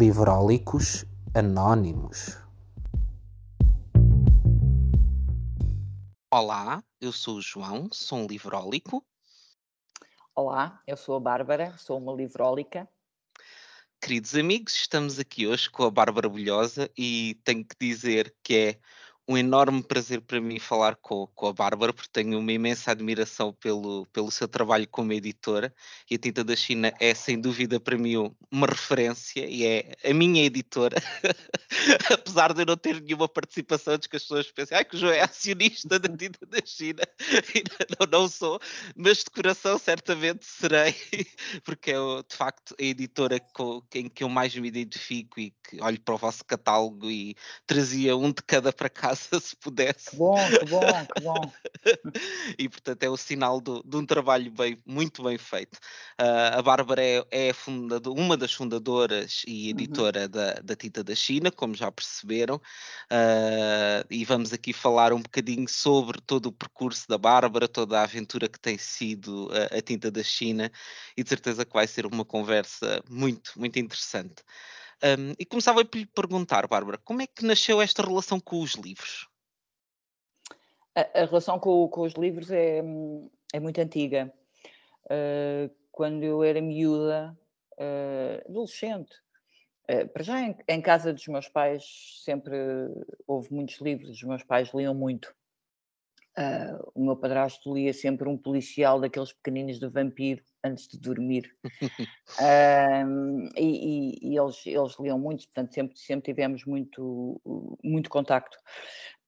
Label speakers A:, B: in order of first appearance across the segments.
A: Livrólicos Anónimos.
B: Olá, eu sou o João, sou um livrólico.
C: Olá, eu sou a Bárbara, sou uma livrólica.
B: Queridos amigos, estamos aqui hoje com a Bárbara Bulhosa e tenho que dizer que é um enorme prazer para mim falar com, com a Bárbara, porque tenho uma imensa admiração pelo, pelo seu trabalho como editora, e a Tinta da China é, sem dúvida, para mim uma referência e é a minha editora, apesar de eu não ter nenhuma participação, antes que as pessoas pensem ah, que o João é acionista da Tinta da China, não, não sou, mas de coração certamente serei, porque é de facto a editora com, em que eu mais me identifico e que olho para o vosso catálogo e trazia um de cada para casa se pudesse.
C: Que bom, que bom, que bom.
B: e portanto é o sinal do, de um trabalho bem, muito bem feito. Uh, a Bárbara é, é fundador, uma das fundadoras e uhum. editora uhum. da, da Tinta da China, como já perceberam, uh, e vamos aqui falar um bocadinho sobre todo o percurso da Bárbara, toda a aventura que tem sido a, a Tinta da China, e de certeza que vai ser uma conversa muito, muito interessante. Um, e começava por lhe perguntar, Bárbara, como é que nasceu esta relação com os livros?
C: A, a relação com, com, os livros é, é muito antiga. Uh, quando eu era miúda, uh, adolescente, uh, para já em, em, casa dos meus pais sempre houve muitos livros, os meus pais liam muito. o meu padrasto lia sempre um policial daqueles pequeninos do vampiro antes de dormir. um, e, e, e eles, eles liam muito, portanto, sempre, sempre tivemos muito, muito contacto.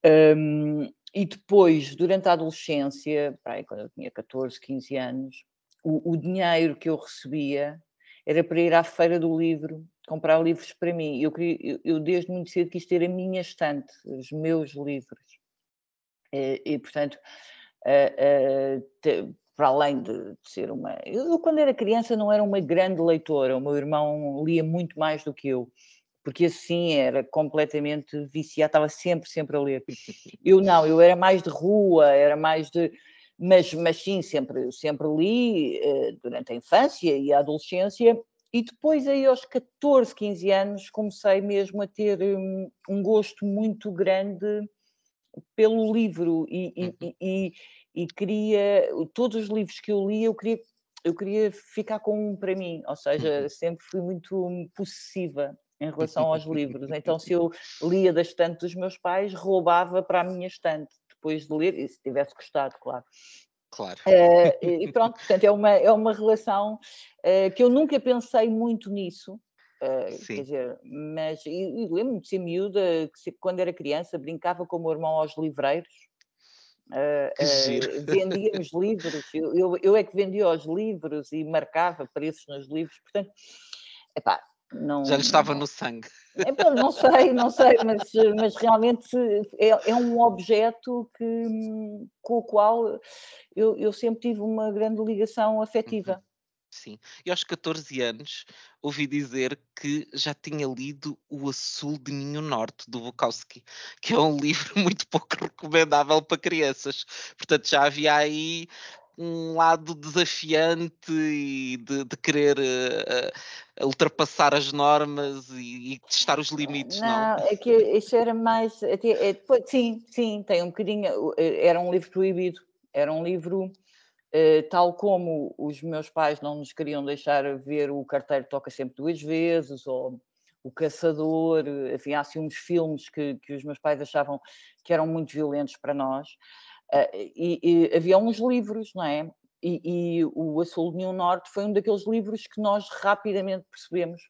C: Um, e depois, durante a adolescência, quando eu tinha 14, 15 anos, o, o, dinheiro que eu recebia era para ir à feira do livro, comprar livros para mim. Eu, eu, eu desde muito cedo quis ter a minha estante, os meus livros. E, e portanto, uh, uh, para além de, de, ser uma. Eu, quando era criança, não era uma grande leitora, o meu irmão lia muito mais do que eu, porque assim era completamente viciado, estava sempre, sempre a ler. Eu não, eu era mais de rua, era mais de. Mas, mas sim, sempre, sempre li uh, durante a infância e a adolescência, e depois, aí aos 14, 15 anos, comecei mesmo a ter um, um gosto muito grande pelo livro e, e, e e queria todos os livros que eu li eu queria eu queria ficar com um para mim, ou seja, uhum. sempre fui muito possessiva em relação aos livros. Então, se eu lia da estante dos meus pais, roubava para a minha estante depois de ler, e se tivesse gostado, claro.
B: Claro.
C: Uh, e pronto, portanto, é uma, é uma relação uh, que eu nunca pensei muito nisso. Uh, quer dizer, mas lembro-me de ser miúda, que se, quando era criança brincava com o meu irmão aos livreiros, Uh, uh, vendíamos livros, eu, eu, eu, é que vendia os livros e marcava preços nos livros, portanto, epá, não,
B: já lhe estava no sangue.
C: Epá, não sei, não sei, mas, mas realmente é, é, um objeto que, com o qual eu, eu sempre tive uma grande ligação afetiva. Uhum.
B: Sim. E aos 14 anos ouvi dizer que já tinha lido O Açul de Ninho Norte, do Bukowski, que é um livro muito pouco recomendável para crianças. Portanto, já havia aí um lado desafiante e de, de querer uh, ultrapassar as normas e, e, testar os limites, não?
C: Não, é que isso era mais. É, é, sim, sim, tem um bocadinho. Eh, era um livro proibido. Era um livro Uh, tal como os meus pais não nos queriam deixar ver o carteiro toca sempre duas vezes, ou o caçador, enfim, há assim uns filmes que, que os meus pais achavam que eram muito violentos para nós, uh, e, e, havia uns livros, não é? E, e o de Nenhum Norte foi um daqueles livros que nós rapidamente percebemos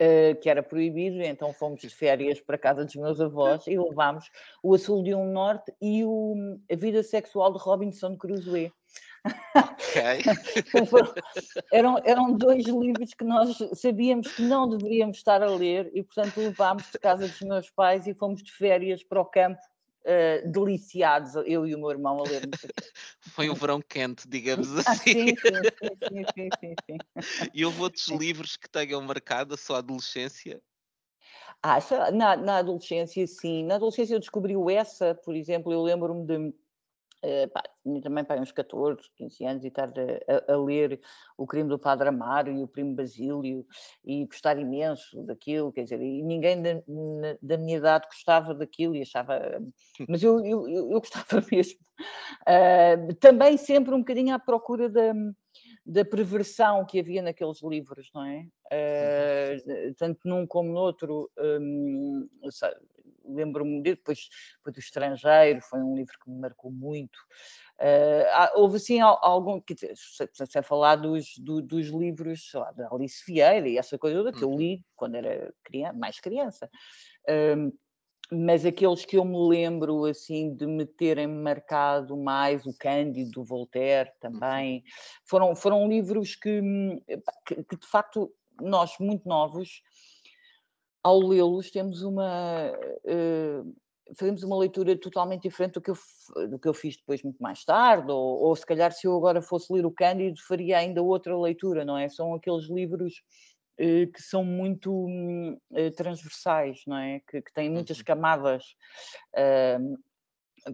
C: uh, que era proibido, então fomos de férias para a casa dos meus avós e levámos o Açul de um Norte e o, a Vida Sexual de Robinson Crusoe.
B: Okay.
C: eram, eram dois livros que nós sabíamos que não deveríamos estar a ler e, portanto, levámos de casa dos meus pais e fomos de férias para o campo uh, deliciados, eu e o meu irmão, a ler.
B: Foi um verão quente, digamos
C: ah,
B: assim.
C: sim, sim, sim, sim, sim,
B: E houve outros livros que tenham marcado a sua adolescência?
C: Ah, na, na adolescência, sim. Na adolescência eu descobri o Essa, por exemplo, eu lembro-me de Uh, pá, tinha também pá, uns 14, 15 anos e estar a, a, ler o crime do Padre Amaro e o primo Basílio e gostar imenso daquilo, quer dizer, e ninguém da, da minha idade gostava daquilo e achava, mas eu, eu, eu gostava mesmo. Uh, também sempre um bocadinho à procura da, da perversão que havia naqueles livros, não é? Uh, tanto num como no outro, um, lembro-me depois foi do estrangeiro, foi um livro que me marcou muito. Uh, houve assim algum, quer dizer, sem falar dos, do, dos livros lá, da Alice Vieira e essa coisa toda que eu uhum. li quando era criança, mais criança. Mas aqueles que eu me lembro assim de me terem marcado mais, o Cândido, do Voltaire também, foram, foram livros que, que, que de facto nós muito novos ao lê-los, temos uma. Uh, fazemos uma leitura totalmente diferente do que, eu, do que eu fiz depois muito mais tarde, ou, ou, se calhar se eu agora fosse ler o Cândido faria ainda outra leitura, não é? São aqueles livros uh, que são muito uh, transversais, não é? Que, que têm muitas uhum. camadas.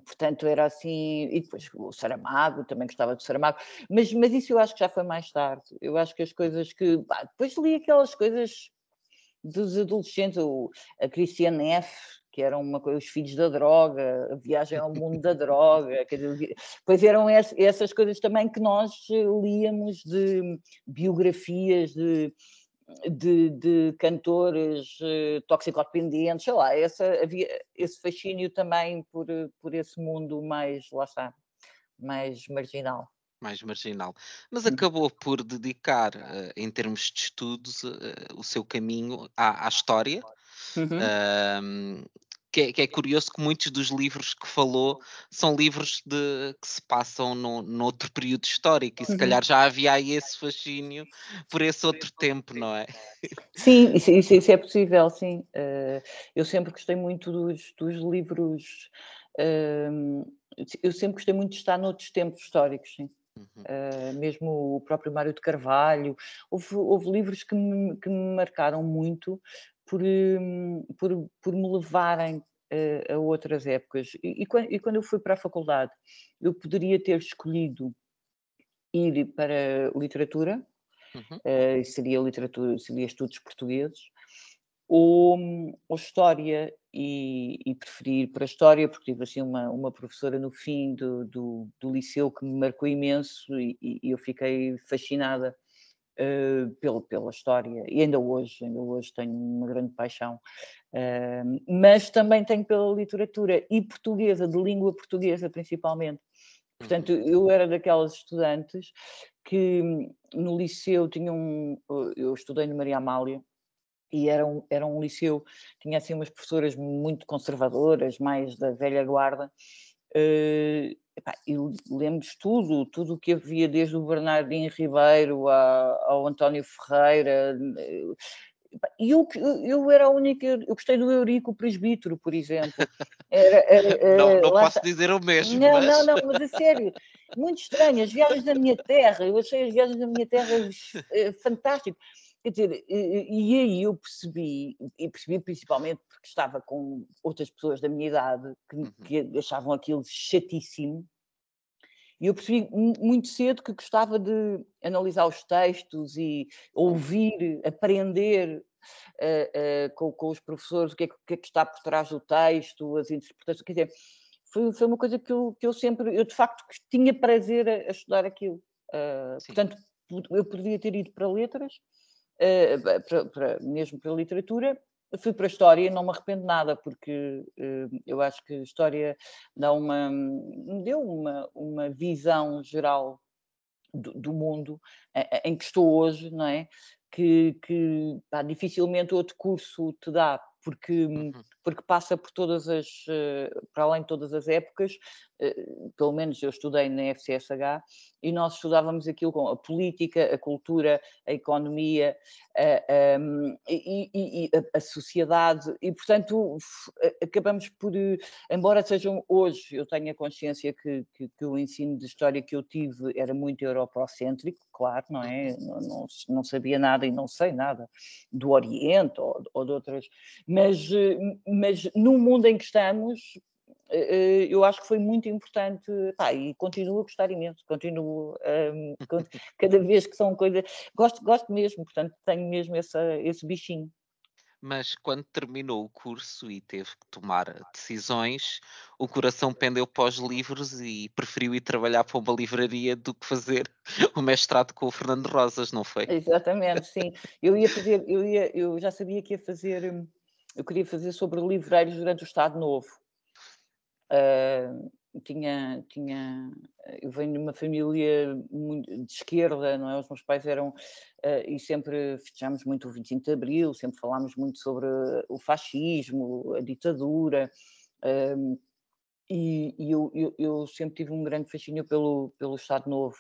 C: portanto, era assim, e depois o Saramago, também gostava do Saramago, mas, mas isso eu acho que já foi mais tarde. Eu acho que as coisas que. Depois li aquelas coisas dos adolescentes, o, a Christiane F., que eram uma coisa, os filhos da droga, a viagem ao mundo da droga, quer dizer, pois eram essas coisas também que nós líamos de biografias de, de, de cantores uh, toxicodependentes, sei lá, essa, havia esse fascínio também por, por esse mundo mais, lá está, mais marginal
B: mais marginal. Mas uhum. acabou por dedicar, uh, em termos de estudos, uh, o seu caminho à, à história. Uhum. que, é, que, é, curioso que muitos dos livros que falou são livros de, que se passam no, noutro período histórico e se uhum. calhar já havia aí esse fascínio por esse outro tempo, não é?
C: Sim, isso, isso, isso é possível, sim. Uh, eu sempre gostei muito dos, dos livros, uh, eu sempre gostei muito de estar noutros tempos históricos, sim. Uhum. Uh, mesmo o próprio Mário de Carvalho, houve, houve livros que me, que me, marcaram muito por, um, por, por me levarem uh, a outras épocas. E, e, quando, e, quando, eu fui para a faculdade, eu poderia ter escolhido ir para literatura, uhum. uh, seria literatura, seria estudos portugueses, ou, ou história e, e preferi ir para a história porque tive assim uma, uma professora no fim do, do, do liceu que me marcou imenso e, e eu fiquei fascinada uh, pela, pela história e ainda hoje, ainda hoje tenho uma grande paixão, uh, mas também tenho pela literatura e portuguesa, de língua portuguesa principalmente. Portanto, uhum. eu era daquelas estudantes que no liceu tinha um. Eu estudei no Maria Amália, e era um, era um liceu, tinha assim umas professoras muito conservadoras, mais da velha guarda, uh, epá, eu lembro tudo, tudo o que havia desde o Bernardino Ribeiro a, ao António Ferreira, e eu, eu era a única, eu gostei do Eurico Presbítero, por exemplo.
B: Era, era, não, não posso dizer o mesmo.
C: Não, mas... não, não, mas a sério, muito estranho. As viagens da minha terra, eu achei as viagens da minha terra eh, fantástico. Quer dizer, e, aí eu percebi, e percebi principalmente porque estava com outras pessoas da minha idade que, uhum. que achavam aquilo chatíssimo, e eu percebi muito cedo que gostava de analisar os textos e ouvir, aprender uh, uh, com, com, os professores o que, é, o que, é, que está por trás do texto, as interpretações. Quer dizer, foi, foi uma coisa que eu, que eu sempre, eu de facto tinha prazer a, a estudar aquilo. Uh, portanto, eu poderia ter ido para letras, para, para, mesmo para a literatura. Fui para a história e não me arrependo nada, porque uh, eu acho que a história dá uma, me deu uma, uma visão geral do, do mundo em que estou hoje, não é? Que, que pá, dificilmente outro curso te dá, porque, uhum. porque passa por todas as, para além de todas as épocas, pelo menos eu estudei na FCSH, e nós estudávamos aquilo com a política, a cultura, a economia a, a, e, e, a, a sociedade, e portanto acabamos por, embora sejam hoje, eu tenho a consciência que, que, que, o ensino de história que eu tive era muito europocêntrico, claro, não é? Uhum. Não, não, não sabia nada e não sei nada do Oriente ou, ou de outras, mas, mas no mundo em que estamos, eu acho que foi muito importante pá, e continuo a gostar imenso, continuo um, cada vez que são coisas, gosto, gosto mesmo, portanto tenho mesmo essa, esse bichinho
B: mas quando terminou o curso e teve que tomar decisões, o coração pendeu para os livros e preferiu ir trabalhar para uma livraria do que fazer o mestrado com o Fernando Rosas, não foi?
C: Exatamente, sim. Eu ia fazer, eu, ia, eu já sabia que ia fazer, hum, eu queria fazer sobre livreiros durante o Estado Novo. Uh, tinha, tinha, eu venho de uma família de esquerda, não é? Os meus pais eram, uh, e sempre festejamos muito o 25 de Abril, sempre falámos muito sobre o fascismo, a ditadura, uh, e, e eu, eu, eu, sempre tive um grande fascínio pelo, pelo Estado Novo,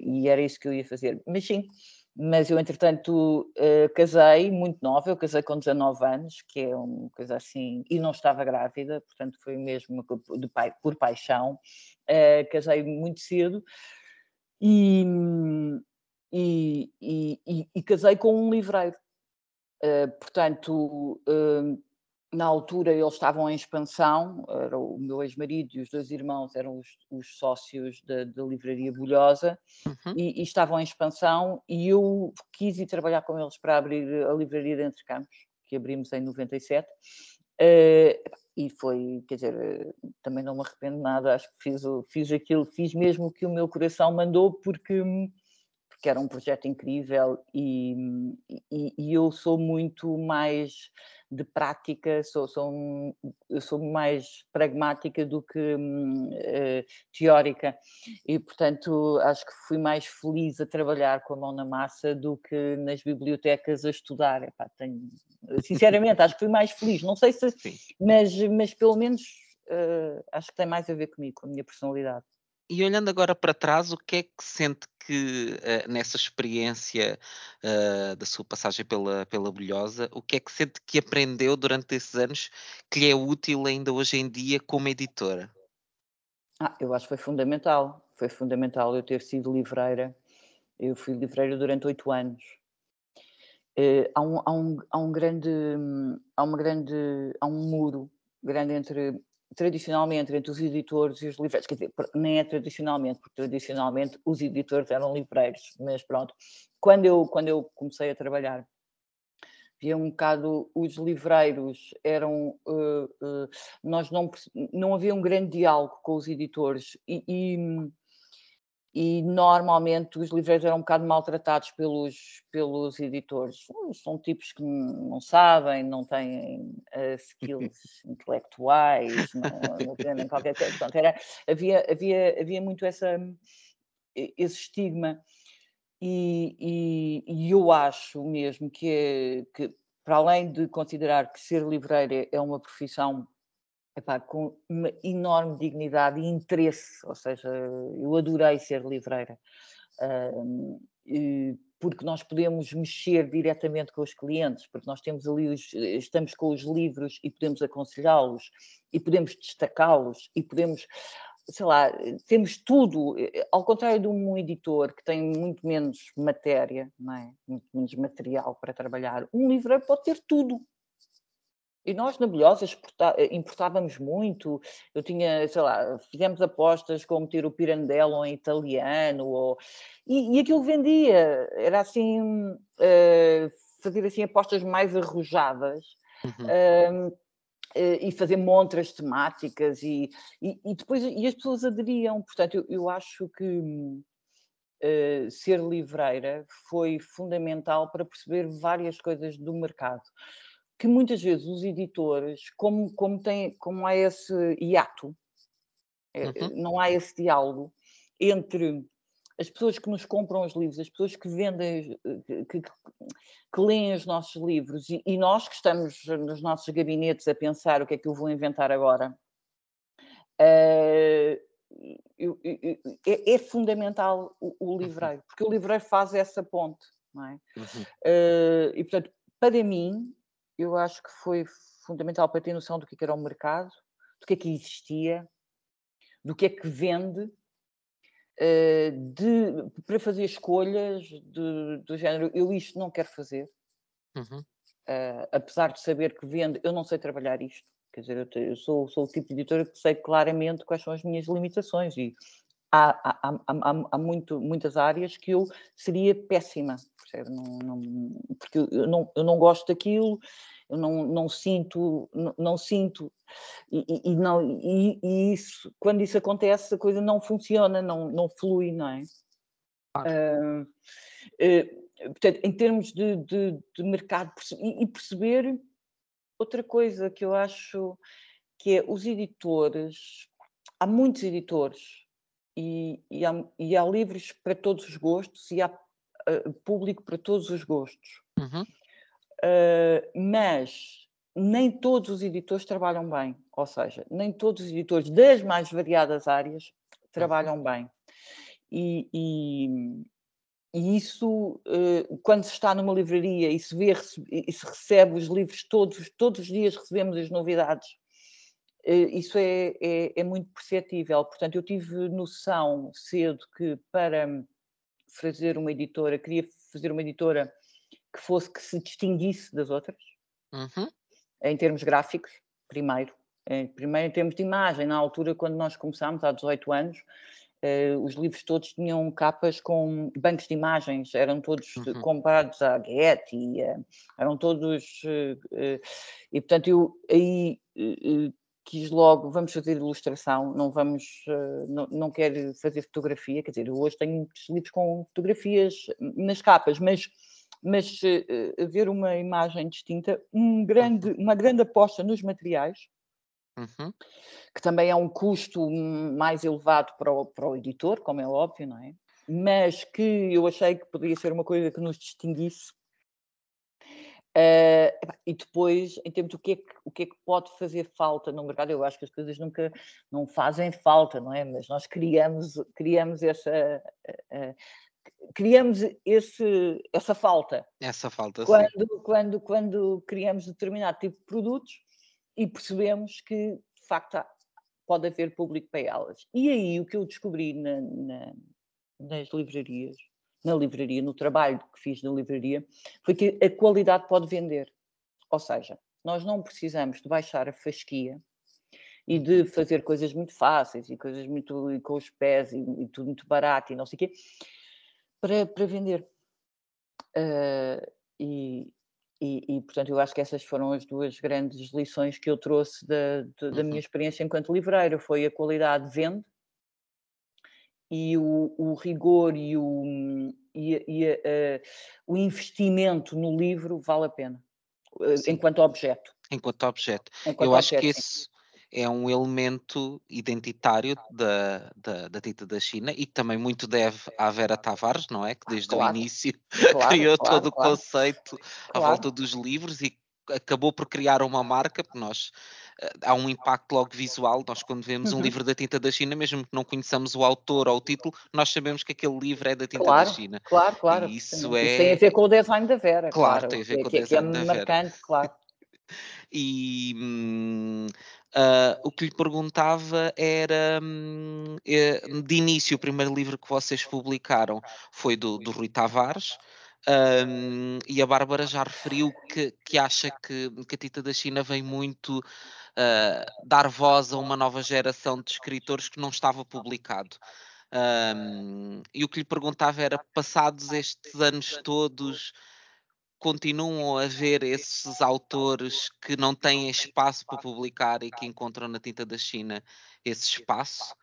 C: e era isso que eu ia fazer. Mas sim, mas eu entretanto uh, casei muito nova, eu casei com 19 anos, que é uma coisa assim, e não estava grávida, portanto foi mesmo de pai, por paixão, uh, casei muito cedo e, e, e, e, casei com um livreiro. Uh, portanto, na altura eles estavam em expansão, era o meu ex-marido e os dois irmãos eram os, os sócios da, da, livraria Bulhosa uhum. e, e, estavam em expansão e eu quis ir trabalhar com eles para abrir a livraria de Entre Campos, que abrimos em 97. Uh, eh, e foi, quer dizer, também não me arrependo nada, acho que fiz, fiz aquilo, fiz mesmo o que o meu coração mandou, porque porque era um projeto incrível e, e, e eu sou muito mais de prática, sou, sou, sou mais pragmática do que uh, teórica e, portanto, acho que fui mais feliz a trabalhar com a mão na massa do que nas bibliotecas a estudar. Epá, tenho, sinceramente, acho que fui mais feliz, não sei se, mas, mas pelo menos uh, acho que tem mais a ver comigo, com a minha personalidade.
B: E olhando agora para trás, o que é que sente que uh, nessa experiência uh, da sua passagem pela, pela Bolhosa, o que é que sente que aprendeu durante esses anos que lhe é útil ainda hoje em dia como editora?
C: Ah, eu acho que foi fundamental. Foi fundamental eu ter sido livreira. Eu fui livreira durante oito anos. Uh, há, um, há, um, há um grande, há uma grande, há um muro grande entre tradicionalmente entre os editores e os livreiros, quer dizer, nem é tradicionalmente, porque tradicionalmente os editores eram livreiros, mas pronto, quando eu, quando eu comecei a trabalhar, havia um bocado, os livreiros eram, uh, uh, nós não, não havia um grande diálogo com os editores e, e e normalmente os livreiros eram um bocado maltratados pelos, pelos editores. São tipos que não sabem, não têm uh, skills intelectuais, não, não têm qualquer coisa. Portanto, era, havia, havia, havia muito essa, esse estigma. E, e, e eu acho mesmo que, é, que, para além de considerar que ser livreiro é uma profissão epá, com uma enorme dignidade e interesse, ou seja, eu adorei ser livreira, uh, porque nós podemos mexer diretamente com os clientes, porque nós temos ali os, estamos com os livros e podemos aconselhá-los e podemos destacá-los e podemos sei lá, temos tudo, ao contrário de um editor que tem muito menos matéria, não é? muito menos material para trabalhar, um livreiro pode ter tudo, e nós na Bolhosa eh, importávamos muito, eu tinha, sei lá, fizemos apostas como ter o Pirandello em italiano, ou, e, e aquilo vendia, era assim, uh, fazer assim apostas mais arrojadas, uhum. uh, e fazer montras temáticas, e, e, e, depois e as pessoas aderiam, portanto eu, eu acho que uh, ser livreira foi fundamental para perceber várias coisas do mercado que muitas vezes os editores, como, como, tem, como há esse hiato, eh, uhum. não há esse diálogo entre as pessoas que nos compram os livros, as pessoas que vendem, eh, que, que, que leem os nossos livros e, e, nós que estamos nos nossos gabinetes a pensar o que é que eu vou inventar agora. Uh, eu, eu, é, é, fundamental o, o, uhum. livreiro, porque o livreiro faz essa ponte, não é? Uhum. Uh, e portanto, para mim, eu acho que foi fundamental para ter noção do que, é era o mercado, do que é que existia, do que é que vende, eh, de, para fazer escolhas de, do género, eu isto não quero fazer, uhum. uh, apesar de saber que vende, eu não sei trabalhar isto. Quer dizer, eu, eu sou, sou, o tipo de editora que sei claramente quais são as minhas limitações e há, há, há, há muito, muitas áreas que eu seria péssima, percebe? Não, não, porque eu não, eu não gosto daquilo, eu não, não sinto, não, não sinto, e, e, não, e, e, isso, quando isso acontece, a coisa não funciona, não, não flui, não é? Uh, uh, portanto, em termos de, de, de mercado, e, perceber outra coisa que eu acho que é os editores, há muitos editores e, e, há, e há, livros para todos os gostos e há uh, público para todos os gostos. Uhum. Uh, mas nem todos os editores trabalham bem, ou seja, nem todos os editores das mais variadas áreas trabalham uhum. bem. E, e, e isso, uh, quando se está numa livraria e se vê e se recebe os livros todos, todos os dias recebemos as novidades, isso é, é, é, muito perceptível. Portanto, eu tive noção cedo que para fazer uma editora, queria fazer uma editora que fosse que se distinguisse das outras, uhum. em termos gráficos, primeiro. Primeiro, em termos de imagem, na altura, quando nós começámos, há 18 anos, Uh, os livros todos tinham capas com bancos de imagens, eram todos uhum. comprados à Getty, uh, eram todos. Uh, e portanto, eu aí quis logo, vamos fazer ilustração, não vamos, não, não quero fazer fotografia, quer dizer, eu hoje tenho muitos livros com fotografias nas capas, mas. Mas ver uma imagem distinta, um grande, uma grande aposta nos materiais, Uhum. que também é um custo mais elevado para o, para o editor, como é óbvio, não é? Mas que eu achei que poderia ser uma coisa que nos distinguisse. Uh, e depois, em termos do que, é que, o que é que pode fazer falta no mercado, eu acho que as coisas nunca não fazem falta, não é? Mas nós criamos, criamos essa. Uh, uh, criamos esse, essa falta.
B: Essa falta,
C: quando,
B: sim.
C: Quando, quando criamos determinado tipo de produtos e percebemos que, de facto, pode haver público para elas. E aí o que eu descobri na, na, nas livrarias, na livraria, no trabalho que fiz na livraria, foi que a qualidade pode vender. Ou seja, nós não precisamos de baixar a fasquia e de fazer coisas muito fáceis e coisas muito com os pés e, e tudo muito barato e não sei o quê, para, para vender. Uh, e, e, e, portanto, eu acho que essas foram as duas grandes lições que eu trouxe da, da, da minha uhum. experiência enquanto livreiro. Foi a qualidade vende e o, o rigor e, o, e, e a, o investimento no livro vale a pena, eh, Sim. enquanto objeto.
B: Enquanto objeto. Enquanto eu objeto, acho que esse, é um elemento identitário da, da, da Tita da China e que também muito deve à Vera Tavares, não é? Que desde claro. o início claro, criou claro, todo o conceito à volta dos livros e acabou por criar uma marca, porque nós eh, há um impacto logo visual. Nós, quando vemos uhum. um livro da tinta da China, mesmo que não conheçamos o autor ou o título, nós sabemos que aquele livro é da tinta
C: claro,
B: da China.
C: Claro, claro.
B: E isso, é...
C: tem a ver com o design da Vera.
B: Claro, claro tem a ver com o design
C: que
B: é
C: da Vera. marcante, claro.
B: E hum, Uh, o que lhe perguntava era, hum, eh, de início, o primeiro livro que vocês publicaram foi do, do Rui Tavares, um, e a Bárbara já referiu que, que acha que, que a Tita da China vem muito uh, dar voz a uma nova geração de escritores que não estava publicado. Um, e o que lhe perguntava era, passados estes anos todos, continuam a haver esses autores que não têm espaço para publicar e que encontram na tinta da China esse espaço?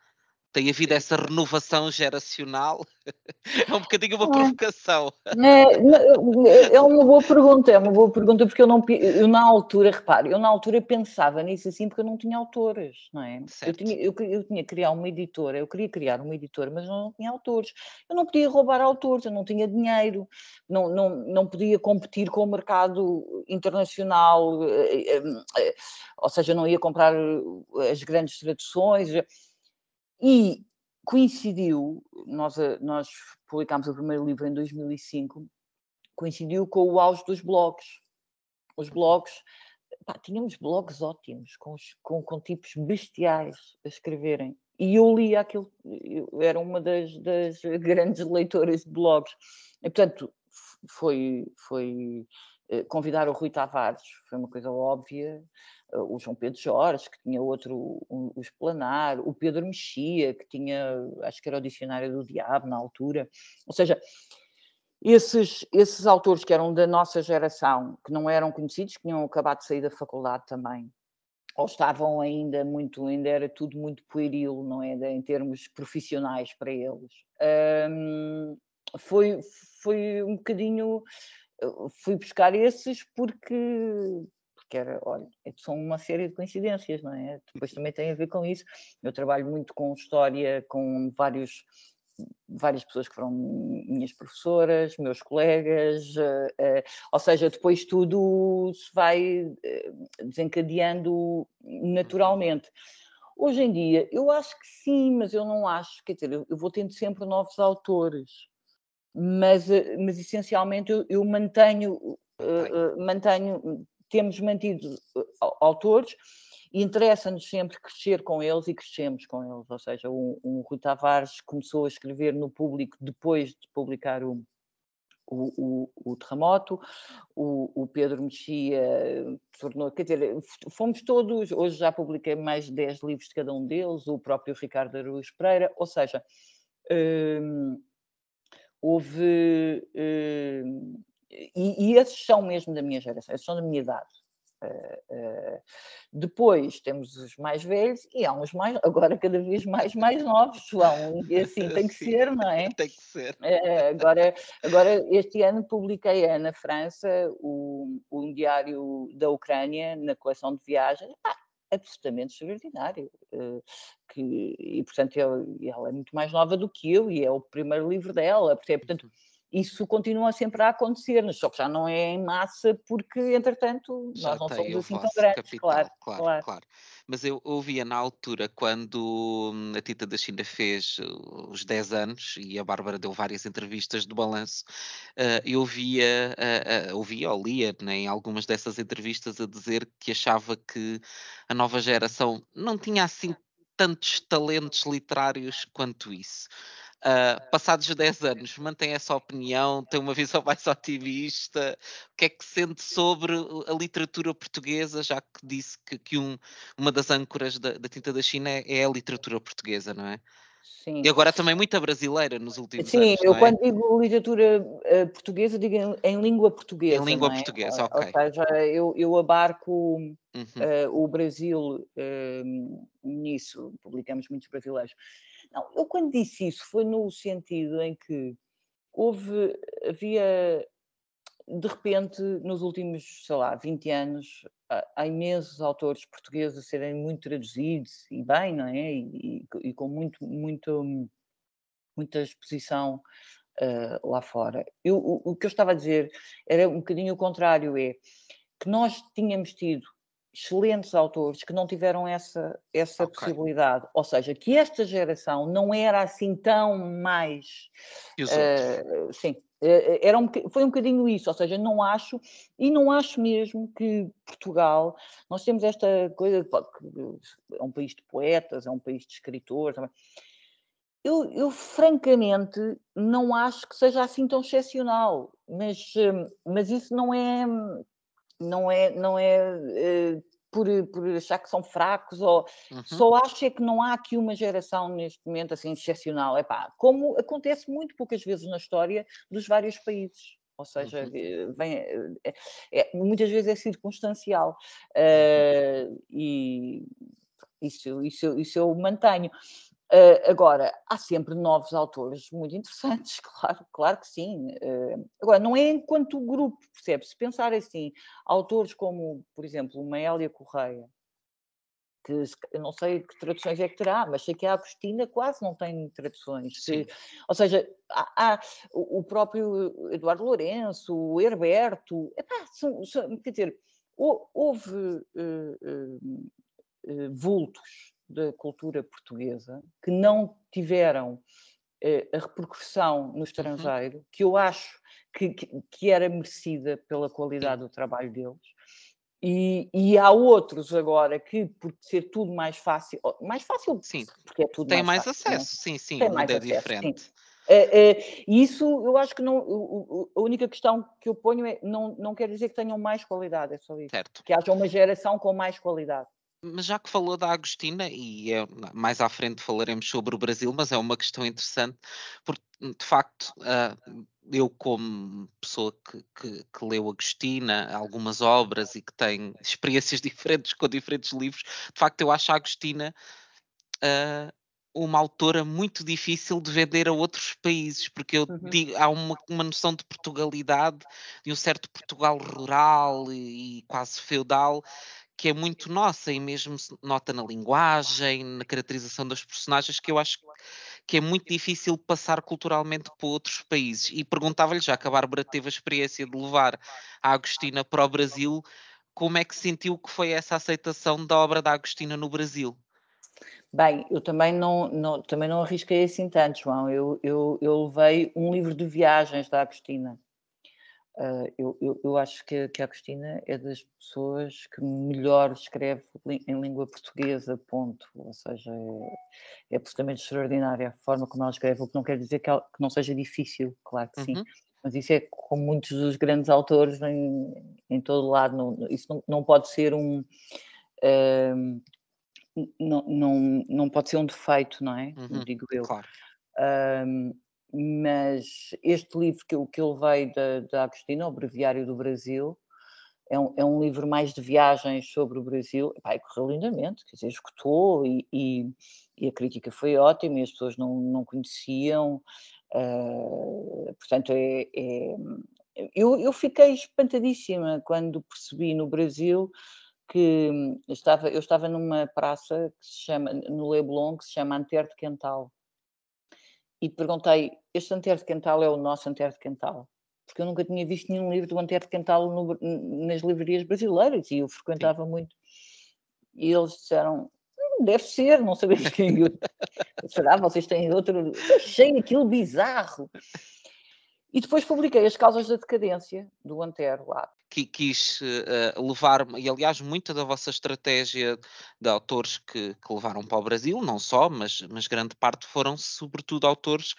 B: Tem havido essa renovação geracional? É um bocadinho uma provocação.
C: É, é uma boa pergunta, é uma boa pergunta, porque eu, não, eu na altura, repare, eu na altura pensava nisso assim porque eu não tinha autores, não é? Eu tinha, eu, eu tinha que criar uma editora, eu queria criar uma editora, mas não tinha autores. Eu não podia roubar autores, eu não tinha dinheiro, não, não, não podia competir com o mercado internacional, eh, eh, eh, ou seja, não ia comprar as grandes traduções e coincidiu, nós, nós publicámos o primeiro livro em 2005, coincidiu com o auge dos blogs. Os blogs, pá, tínhamos blogs ótimos, com, com, com, tipos bestiais a escreverem. E eu li aquilo, eu era uma das, das grandes leitoras de blogs. E, portanto, foi, foi convidar o Rui Tavares, foi uma coisa óbvia, eh, o João Pedro Jorge, que tinha outro, o, o Esplanar, o Pedro Mexia, que tinha, acho que era o Dicionário do Diabo na altura. Ou seja, esses, esses autores que eram da nossa geração, que não eram conhecidos, que tinham acabado de sair da faculdade também, ou estavam ainda muito, ainda era tudo muito pueril, não é? Em termos profissionais para eles. Um, foi, foi um bocadinho. Fui buscar esses porque, porque era, olha, é são uma série de coincidências, não é? Depois também tem a ver com isso. Eu trabalho muito com história, com vários várias pessoas que foram minhas professoras, meus colegas, uh, uh, ou seja, depois tudo se vai uh, desencadeando naturalmente. Hoje em dia, eu acho que sim, mas eu não acho, quer dizer, eu, eu vou tendo sempre novos autores, mas, mas essencialmente eu, eu mantenho, mantenho, temos mantido autores e interessa-nos sempre crescer com eles e crescemos com eles. Ou seja, o, o Rui Tavares começou a escrever no público depois de publicar o, o, o, o, terremoto, o, o, Pedro Mexia tornou, quer dizer, fomos todos, hoje já publiquei mais de 10 livros de cada um deles, o próprio Ricardo Araújo Pereira, ou seja, hum, houve, hum, e, e, esses são mesmo da minha geração, esses são da minha idade, Uh, depois temos os mais velhos e há uns mais, agora cada vez mais mais novos, João, e assim tem que Sim, ser, não é?
B: Tem que ser.
C: Uh, agora, agora, este ano publiquei na França o, um diário da Ucrânia na coleção de viagens, ah, absolutamente extraordinário. Uh, que, e, portanto, eu, ela é muito mais nova do que eu e é o primeiro livro dela, portanto uhum isso continua sempre a acontecer, só que já não é em massa, porque, entretanto, já nós não somos assim tão grandes, capital, claro, claro, claro, claro.
B: Mas eu ouvia na altura, quando hum, a Tita da China fez uh, os 10 anos, e a Bárbara deu várias entrevistas de balanço, uh, eu ouvia, uh, uh, ouvia ou lia né, em algumas dessas entrevistas a dizer que achava que a nova geração não tinha assim tantos talentos literários quanto isso. Uh, passados 10 anos, mantém essa opinião, tem uma visão mais otimista? O que é que sente sobre a literatura portuguesa, já que disse que, que um, uma das âncoras da, da, tinta da China é, é a literatura portuguesa, não é? Sim. E agora também muita brasileira nos últimos
C: Sim,
B: anos.
C: Sim, eu é? quando digo literatura uh, portuguesa, digo em, em, língua portuguesa.
B: Em língua
C: é?
B: portuguesa, ok.
C: Ou seja, eu, eu abarco uhum. uh, o Brasil uh, nisso, publicamos muitos brasileiros. Não, eu quando disse isso foi no sentido em que houve, havia, de repente, nos últimos, sei lá, 20 anos, há imensos autores portugueses a serem muito traduzidos, e bem, não é? E, e, e com muito, muito, muita exposição uh, lá fora. Eu, o, o que eu estava a dizer era um bocadinho o contrário, é que nós tínhamos tido excelentes autores que não tiveram essa, essa okay. possibilidade. Ou seja, que esta geração não era assim tão mais. Uh, sim, uh, era um, foi um bocadinho isso. Ou seja, não acho, e não acho mesmo que Portugal, nós temos esta coisa, que é um país de poetas, é um país de escritores. Eu, eu, francamente não acho que seja assim tão excepcional, mas, mas isso não é não é, não é por, por achar que são fracos, ou uhum. só acho é que não há aqui uma geração neste momento assim excepcional. Epá, como acontece muito poucas vezes na história dos vários países. Ou seja, uhum. Eh, vem, é, é, muitas vezes é circunstancial. Uh, e isso, isso, isso eu mantenho. Uh, agora, há sempre novos autores muito interessantes, claro, claro que sim. Uh, agora, não é enquanto grupo, percebe? Se pensar assim, autores como, por exemplo, uma Hélia Correia, que eu não sei que traduções é que terá, mas sei que a Agostina quase não tem traduções. Ou seja, há, há, o próprio Eduardo Lourenço, o Herberto, epá, são, são, quer dizer, houve uh, vultos da cultura portuguesa que não tiveram eh, a repercussão no uhum. estrangeiro, uhum. que eu acho que, que, que, era merecida pela qualidade do trabalho deles. E, e, há outros agora que, por ser tudo mais fácil, mais fácil,
B: sim,
C: porque é tudo
B: tem
C: mais,
B: mais
C: fácil,
B: acesso, sim, sim, tem mais é acesso, diferente. Sim.
C: É, é, isso eu acho que não. A única questão que eu ponho é não, não quer dizer que tenham mais qualidade, é só isso.
B: Certo.
C: Que haja uma geração com mais qualidade.
B: Mas já que falou da Agostina, e é, mais à frente falaremos sobre o Brasil, mas é uma questão interessante, porque de facto, uh, eu como pessoa que, que, que, leu Agostina, algumas obras e que tem experiências diferentes com diferentes livros, de facto eu acho a Agostina uh, uma autora muito difícil de vender a outros países, porque eu uhum. digo, há uma, uma noção de Portugalidade, de um certo Portugal rural e, e quase feudal, que é muito nossa e mesmo se nota na linguagem, na caracterização dos personagens, que eu acho que é muito difícil passar culturalmente para outros países. E perguntava-lhe, já que a Bárbara teve a experiência de levar a Agostina para o Brasil, como é que sentiu que foi essa aceitação da obra da Agostina no Brasil?
C: Bem, eu também não, não, também não arrisquei assim tanto, João. Eu, eu, eu levei um livro de viagens da Agostina. Uh, eu, eu, eu, acho que, que, a Agostina é das pessoas que melhor escreve em língua portuguesa, ponto. Ou seja, é, é absolutamente extraordinária a forma como ela escreve, o que não quer dizer que, ela, que não seja difícil, claro que sim. Uhum. Mas isso é como muitos dos grandes autores em, em todo lado. Não, isso não, não pode ser um. Não, não, não pode ser um defeito, não é? Uhum, digo eu. Claro. Um, mas este livro que eu, que eu levei da, da Agostina, O Breviário do Brasil, é um, é um livro mais de viagens sobre o Brasil. E, pá, correu lindamente, quer dizer, escutou e, e, e, a crítica foi ótima e as pessoas não, não conheciam. Uh, portanto, é, é eu, eu, fiquei espantadíssima quando percebi no Brasil que eu estava, eu estava numa praça que se chama, no Leblon, que se chama Antero de Quental e perguntei: este Antero de Quental é o nosso Antero de Quental? Porque eu nunca tinha visto nenhum livro do Antero de Quental no, nas livrarias brasileiras e eu frequentava Sim. muito. E eles disseram: hum, deve ser, não sabemos quem. Eu, será? Vocês têm outro. Eu achei aquilo bizarro. E depois publiquei As Causas da Decadência, do Antero, lá
B: que quis uh, levar, e aliás, muita da vossa estratégia de autores que, que, levaram para o Brasil, não só, mas, mas grande parte foram sobretudo autores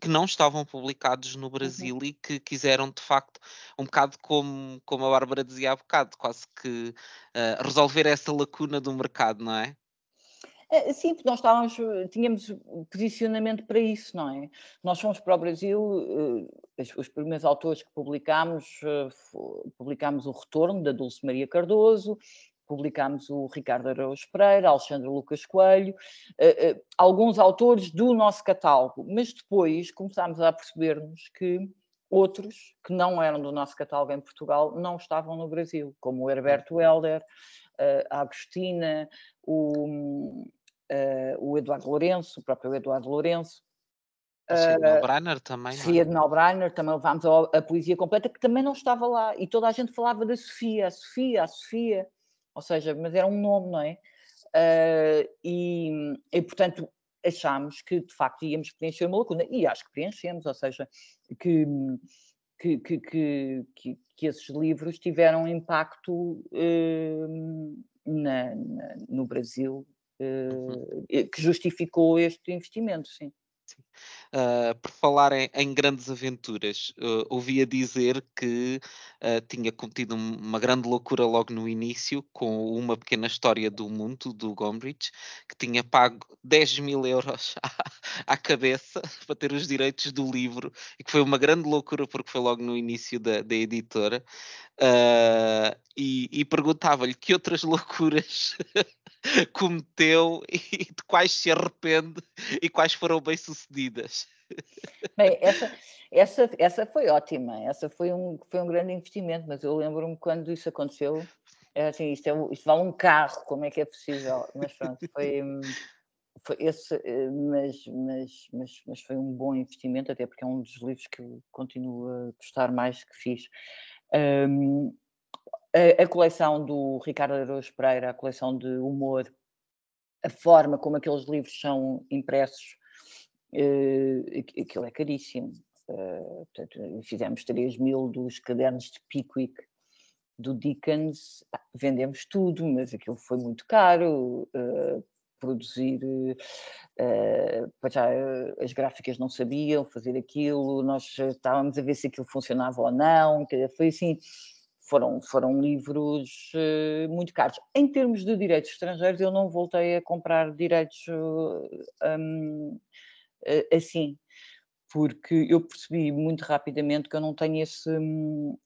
B: que não estavam publicados no uhum. Brasil uhum. e que quiseram de facto, um bocado como, como a Bárbara dizia há bocado, quase que uh, resolver essa lacuna do mercado, não é?
C: É, sim, porque nós estávamos, tínhamos posicionamento para isso, não é? Nós fomos para o Brasil, eh, os primeiros autores que publicámos, eh, publicámos o Retorno, da Dulce Maria Cardoso, publicámos o Ricardo Araújo Pereira, Alexandre Lucas Coelho, eh, alguns autores do nosso catálogo, mas depois começámos a perceber-nos que outros que não eram do nosso catálogo em Portugal não estavam no Brasil, como o Herberto Helder, a Agostina, o, o Eduardo Lourenço, o próprio Eduardo Lourenço.
B: A Sofia de Nelbreiner também.
C: É? Sofia de Nelbreiner, também levámos a, a, poesia completa, que também não estava lá. E toda a gente falava da Sofia, a Sofia, a Sofia. Ou seja, mas era um nome, não é? Uh, e, e, portanto, achámos que de facto íamos preencher uma lacuna. E acho que preenchemos, ou seja, que, que, que, que, que esses livros tiveram impacto uh, na, na, no Brasil uhum. uh, que justificou este investimento, sim.
B: Uh, por falar em, em grandes aventuras, uh, ouvia dizer que uh, tinha cometido uma grande loucura logo no início com uma pequena história do mundo do Gombrich, que tinha pago 10 mil euros à, à, cabeça para ter os direitos do livro e que foi uma grande loucura porque foi logo no início da, da editora. e, e perguntava-lhe que outras loucuras cometeu e de quais se arrepende e quais foram bem sucedidas.
C: Bem, essa, essa, essa foi ótima, essa foi um, foi um grande investimento, mas eu lembro-me quando isso aconteceu, é assim, isto, é, isto vale um carro, como é que é possível? Mas pronto, foi, foi esse, eh, mas, mas, mas, mas foi um bom investimento, até porque é um dos livros que eu continuo a gostar mais que fiz. Um, a, a coleção do Ricardo Araújo Pereira, a coleção de humor, a forma como aqueles livros são impressos, uh, aquilo é caríssimo. Uh, portanto, fizemos 3 mil dos cadernos de Pickwick do Dickens, ah, vendemos tudo, mas aquilo foi muito caro, uh, produzir, uh, já as gráficas não sabiam fazer aquilo, nós estávamos a ver se aquilo funcionava ou não, foi assim, foram, foram livros uh, muito caros. Em termos de direitos estrangeiros, eu não voltei a comprar direitos um, assim, porque eu percebi muito rapidamente que eu não tenho esse. Uh,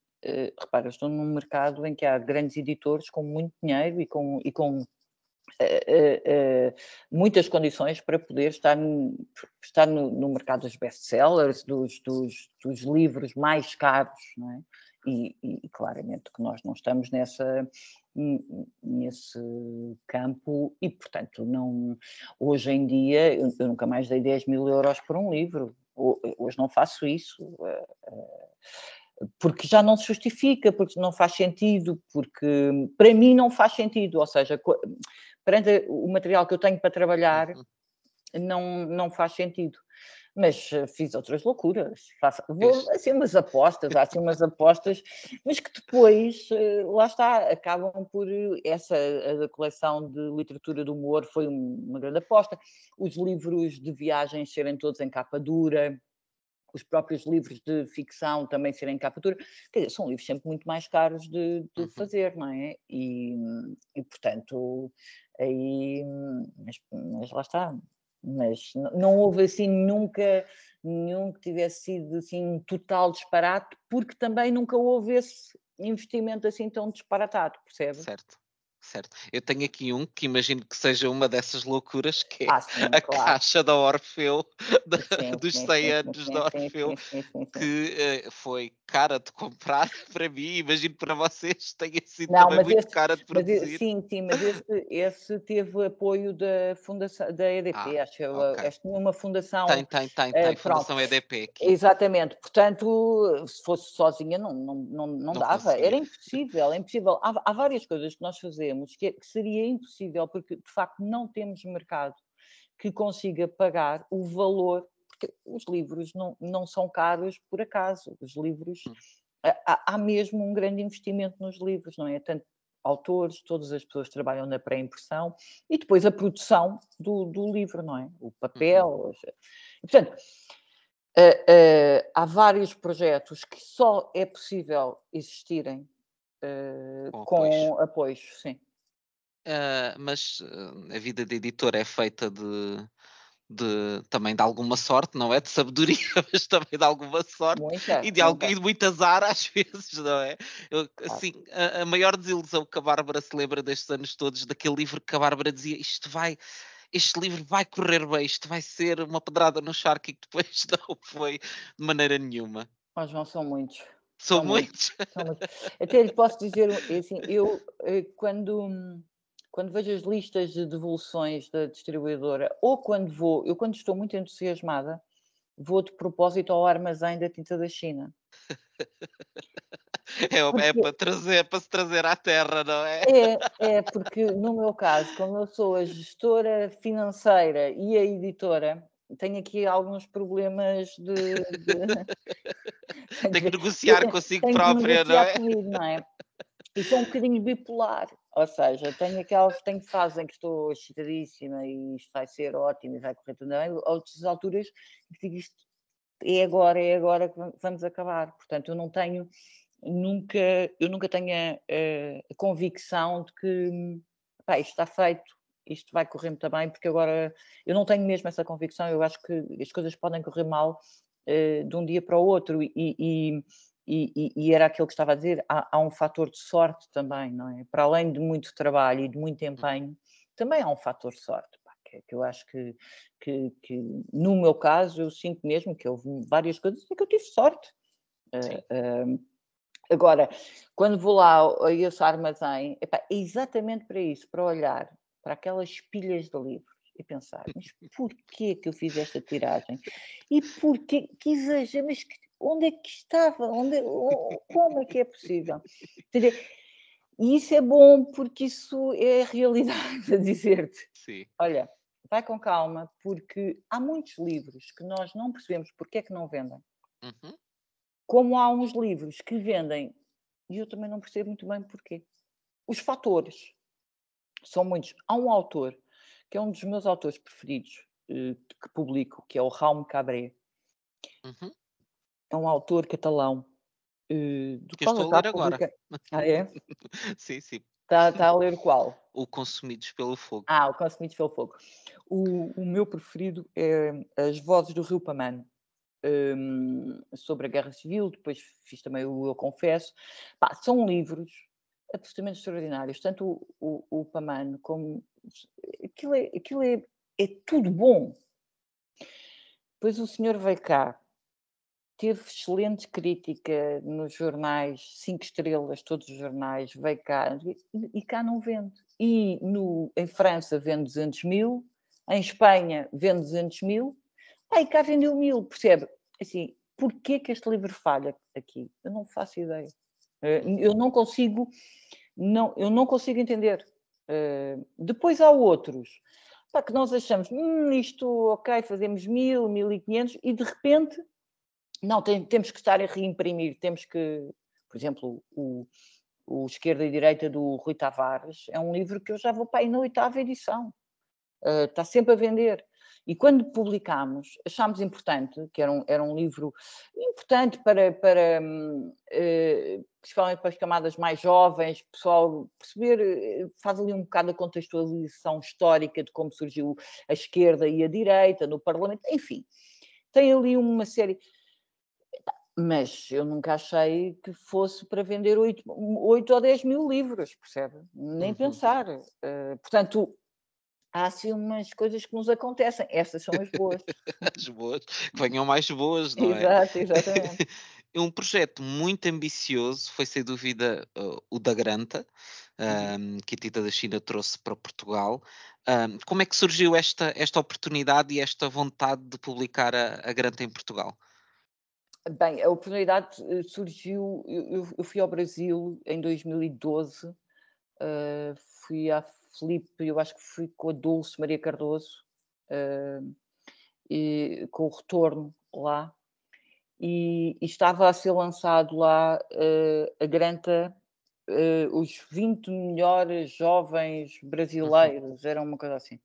C: repara, eu estou num mercado em que há grandes editores com muito dinheiro e com, e com uh, uh, muitas condições para poder estar, estar no, no mercado dos best-sellers, dos, dos, dos, livros mais caros, é? E, e, claramente que nós não estamos nessa nesse campo e portanto não hoje em dia eu, eu nunca mais dei 10 mil euros por um livro. Hoje não faço isso, eh, eh, porque já não se justifica, porque não faz sentido, porque para mim não faz sentido, ou seja, perante o material que eu tenho para trabalhar, uhum. não, não faz sentido mas eh, fiz outras loucuras. Faço, vou, assim, umas apostas, há assim umas apostas, mas que depois, eh, lá está, acabam por. Eh, essa a coleção de literatura do humor foi uma grande aposta. Os livros de viagens serem todos em capa dura, os próprios livros de ficção também serem em capa dura, quer dizer, são livros sempre muito mais caros de, de uhum. fazer, não é? E, e portanto, aí. Mas, mas lá está mas não houve assim nunca nenhum que tivesse sido assim um total disparate, porque também nunca houve esse investimento assim tão disparatado, percebe?
B: Certo. Certo. Eu tenho aqui um que imagino que seja uma dessas loucuras, que é ah, sim, a claro. caixa da Orfeu, da, sim, dos sim, 100 anos da Orfeu, que uh, foi cara de comprar para mim, imagino para vocês tenha sido Não, também muito esse, cara de produzir.
C: Mas, sim, sim, mas esse, esse teve apoio da fundação, da EDP, ah, acho que okay. tinha uma fundação...
B: Tem, tem, tem, tem, uh, Fundação EDP.
C: Aqui. Exatamente, portanto, se fosse sozinha não, não, não, não, não dava, conseguia. era impossível, é impossível. Há, há várias coisas que nós fazemos que, é, que seria impossível, porque de facto não temos mercado que consiga pagar o valor, porque os livros não, não são caros por acaso, os livros, hum. há, há mesmo um grande investimento nos livros, não é? Tanto autores, todas as pessoas trabalham na pré-impressão e depois a produção do, do livro, não é? O papel. Uhum. E, portanto, uh, uh, há vários projetos que só é possível existirem uh, com apoios, sim.
B: Uh, mas uh, a vida de editor é feita de, de, também de alguma sorte, não é? De sabedoria, mas também de alguma sorte muita, e, de algo, e de muito azar às vezes, não é? Eu, assim, a, a, maior desilusão que a Bárbara se lembra destes anos todos, daquele livro que a Bárbara dizia, isto vai, este livro vai correr bem, isto vai ser uma pedrada no charco e que depois não foi de maneira nenhuma.
C: Mas não são muitos.
B: São, são muitos. muitos. São muitos.
C: Até lhe posso dizer, assim, eu eh, quando quando vejo as listas de devoluções da distribuidora, ou quando vou, eu quando estou muito entusiasmada, vou de propósito ao armazém da tinta da China.
B: É, é é para, trazer, para se trazer à terra, não é?
C: É, é, porque no meu caso, como eu sou a gestora financeira e a editora, tenho aqui alguns problemas de. de...
B: Tem que negociar consigo própria, não é?
C: Comigo, não é? E sou um bocadinho bipolar. Ou seja, tenho aquelas, tenho fases em que estou excitadíssima e isto vai ser ótimo e vai correr tudo bem, outras alturas que digo isto é agora, é agora que vamos acabar. Portanto, eu não tenho nunca, eu nunca tenho a, a convicção de que pá, isto está feito, isto vai correr muito bem, porque agora eu não tenho mesmo essa convicção, eu acho que as coisas podem correr mal uh, de um dia para o outro e, e e, e, era aquilo que estava a dizer, há, há, um fator de sorte também, não é? Para além de muito trabalho e de muito hum. empenho, também há um fator de sorte, pá, que, eu acho que, que, que, no meu caso, eu sinto mesmo que houve várias coisas e que eu tive sorte. Uh, uh, agora, quando vou lá a esse armazém, epá, é exatamente para isso, para olhar para aquelas pilhas de livros e pensar, mas porquê que eu fiz esta tiragem? E porquê, que exagero, mas que onde é que estava? Onde, como é que é possível? E isso é bom porque isso é a realidade a dizer-te. Olha, vai com calma, porque há muitos livros que nós não percebemos porque é que não vendem. Uhum. Como há uns livros que vendem, e eu também não percebo muito bem porquê. Os fatores são muitos. Há um autor que é um dos meus autores preferidos uh, que publico, que é o Raul Cabré. Uhum. É um autor catalão.
B: Uh, do que estou a ler agora.
C: Ah, é?
B: sim, sim.
C: Está, está a ler qual?
B: O Consumidos pelo Fogo.
C: Ah, o Consumidos pelo Fogo. O, o meu preferido é As Vozes do Rio Pamano. Um, sobre a Guerra Civil, depois fiz também o Eu Confesso. Pá, são livros absolutamente extraordinários, tanto o, o, o Pamano como. Aquilo, é, aquilo é, é tudo bom. Depois o senhor veio cá teve excelente crítica nos jornais, cinco estrelas, todos os jornais, veio cá, e, cá não vende. E no, em França vende 200 mil, em Espanha vende 200 mil, e cá vendeu mil, percebe? Assim, porquê que este livro falha aqui? Eu não faço ideia. Eh, eu não consigo, não, eu não consigo entender. Eh, depois há outros, pá, que nós achamos, hum, isto, ok, fazemos mil, mil e quinhentos, e de repente não, tem, temos que estar a reimprimir, temos que, por exemplo, o, o Esquerda e Direita do Rui Tavares é um livro que eu já vou para aí na oitava edição. Uh, está sempre a vender. E quando publicámos, achámos importante, que era um, era um livro importante para, para uh, principalmente para as camadas mais jovens, pessoal perceber, uh, faz ali um bocado a contextualização histórica de como surgiu a esquerda e a direita no Parlamento, enfim, tem ali uma série mas eu nunca achei que fosse para vender 8, 8 ou 10 mil livros, percebe? Nem uhum. pensar. Uh, portanto, há assim umas coisas que nos acontecem. Essas são as boas.
B: as boas, que venham mais boas, não
C: é? Exato, exatamente.
B: um projeto muito ambicioso foi, sem dúvida, uh, o da Granta, um, que a Tita da China trouxe para Portugal. Um, como é que surgiu esta, esta oportunidade e esta vontade de publicar a, a Granta em Portugal?
C: Bem, a oportunidade eh, surgiu. Eu, eu fui ao Brasil em 2012, uh, eh, fui à Filipe, eu acho que fui com a Dulce Maria Cardoso, uh, e, com o retorno lá, e, e, estava a ser lançado lá uh, a Granta, os 20 melhores jovens brasileiros, era uma coisa assim.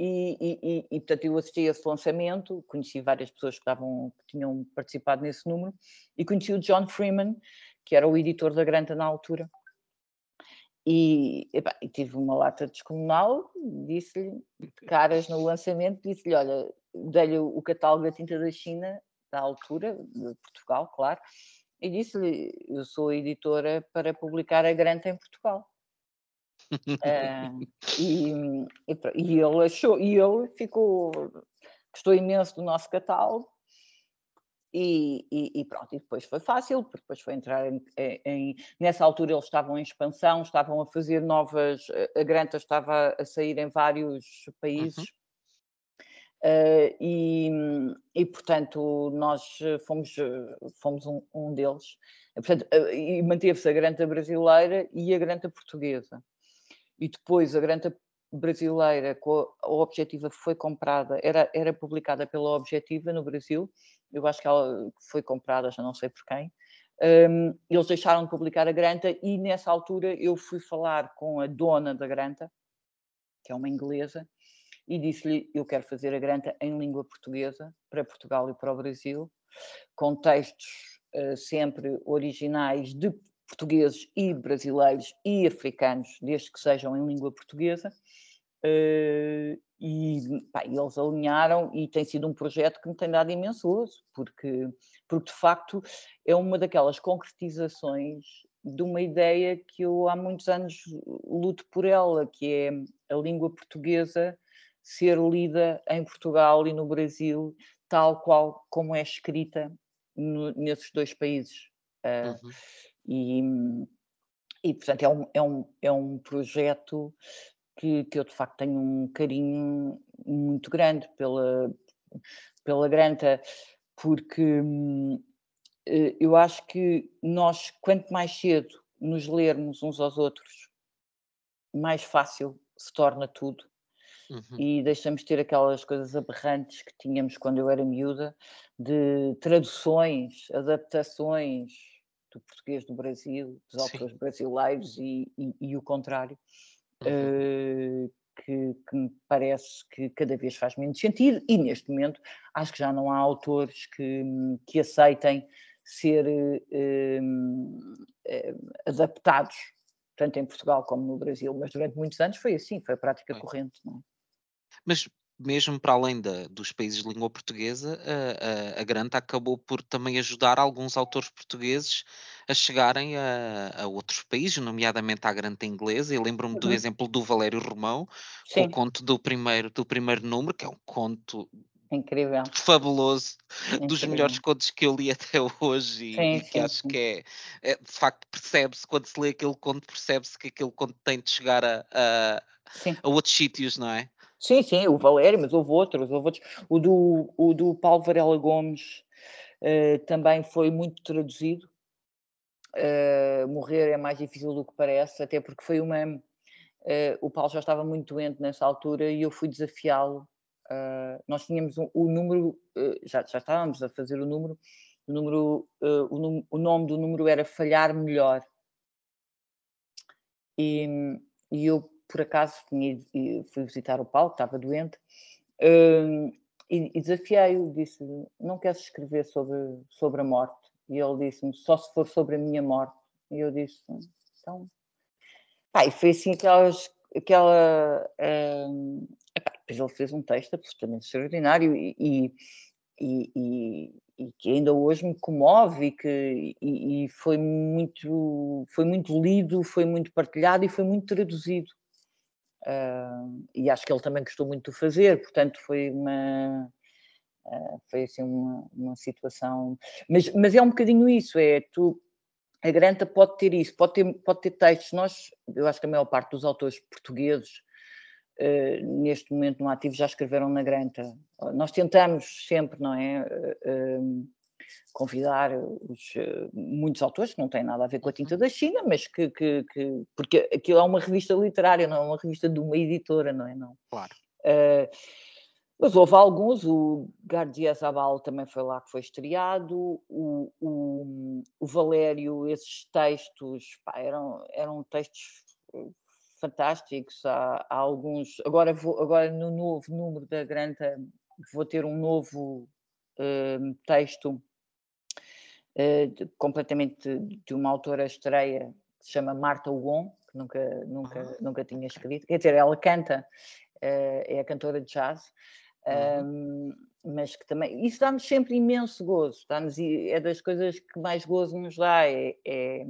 C: E, e, e, portanto, eu assisti a esse lançamento, conheci várias pessoas que, estavam, que tinham participado nesse número, e conheci o John Freeman, que era o editor da Granta na altura. E, epá, e tive uma lata descomunal, disse-lhe, caras no lançamento, disse-lhe: Olha, dei-lhe o catálogo da tinta da China, da altura, de Portugal, claro, e disse-lhe: Eu sou editora para publicar a Granta em Portugal. Uh, e, e, e, ele achou, e ele ficou, gostou imenso do nosso catálogo. E, e, e, pronto, e depois foi fácil, porque depois foi entrar em, em, Nessa altura eles estavam em expansão, estavam a fazer novas. A Granta estava a sair em vários países. Uhum. Uh, e, e, portanto nós fomos, fomos um, um deles. Portanto, uh, e manteve-se a granta brasileira e a granta portuguesa e depois a granta brasileira com a Objetiva foi comprada, era, era publicada pela Objetiva no Brasil, eu acho que ela foi comprada, já não sei por quem, um, eles deixaram de publicar a Granta e nessa altura eu fui falar com a dona da Granta, que é uma inglesa, e disse-lhe, eu quero fazer a Granta em língua portuguesa, para Portugal e para o Brasil, com textos uh, sempre originais de portugueses e brasileiros e africanos, desde que sejam em língua portuguesa. Uh, e pá, eles alinharam e tem sido um projeto que me tem dado imenso uso, porque, porque de facto é uma daquelas concretizações de uma ideia que eu há muitos anos luto por ela, que é a língua portuguesa ser lida em Portugal e no Brasil, tal qual como é escrita no, nesses dois países. Uh, uhum. E, e portanto, é um, é um, é um projeto que, que eu de facto tenho um carinho muito grande pela, pela Granta, porque eh, eu acho que nós, quanto mais cedo nos lermos uns aos outros, mais fácil se torna tudo. Uhum. E deixamos de ter aquelas coisas aberrantes que tínhamos quando eu era miúda, de traduções, adaptações, do português do Brasil, dos autores brasileiros e, e, e, o contrário. uhum. uh, que, que, me parece que cada vez faz menos sentido e neste momento acho que já não há autores que, que aceitem ser uh, adaptados tanto em Portugal como no Brasil, mas durante muitos anos foi assim, foi a prática corrente. Não é?
B: Mas mesmo para além da, dos países de língua portuguesa, a, a, a, Granta acabou por também ajudar alguns autores portugueses a chegarem a, a outros países, nomeadamente à Granta inglesa. Eu lembro-me uhum. do exemplo do Valério Romão, com o conto do primeiro, do primeiro número, que é um conto
C: Incrível.
B: Fabuloso. Incrível. Dos melhores contos que eu li até hoje e, sim, e que sim, acho sim. que é, é, de facto, percebe-se, quando se lê aquele conto, percebe-se que aquele conto tem de chegar a, a, a outros sítios, não é?
C: Sim, sim, o Valério, mas houve outros, houve outros. O do, o do Paulo Varela Gomes uh, também foi muito traduzido. Uh, morrer é mais difícil do que parece, até porque foi uma. Uh, o Paulo já estava muito doente nessa altura e eu fui desafiá-lo nós tínhamos um, o número, uh, já, já estávamos a fazer o número, o, número o, o, nome do número era Falhar Melhor. E, e eu, por acaso, tinha, fui visitar o Paulo, estava doente, e, e desafiei-o, disse não queres escrever sobre, sobre a morte? E ele disse-me, só se for sobre a minha morte. E eu disse, então... E foi assim aquelas, aquela Pois ele fez um texto absolutamente extraordinário e, e, e, e, que ainda hoje me comove e que e, foi muito foi muito lido, foi muito partilhado e foi muito traduzido. E acho que ele também gostou muito de fazer, portanto foi uma uh, foi assim uma, uma situação, mas, mas é um bocadinho isso, é tu a Granta pode ter isso, pode ter, pode ter textos. Nós, eu acho que a maior parte dos autores portugueses Uh, neste momento no ativo já escreveram na Granta. Nós tentamos sempre, não é? Uh, convidar os, muitos autores que não têm nada a ver com a tinta da China, mas que, que, que, porque aquilo é uma revista literária, não é uma revista de uma editora, não é? Não.
B: Claro.
C: mas houve alguns, o Gardia Zabal também foi lá que foi estreado, o, o, o Valério, esses textos pá, eram, eram textos fantásticos. Há, há, alguns. Agora, vou, agora, no novo número da Granta, vou ter um novo uh, texto uh, de, completamente de uma autora estreia que se chama Marta Hugon, que nunca, nunca, ah, nunca tinha escrito. Quer dizer, ela canta, uh, é a cantora de jazz. Uhum. Um, mas que também isso dá-nos sempre imenso gozo, dá-nos, é das coisas que mais gozo nos dá, é, é,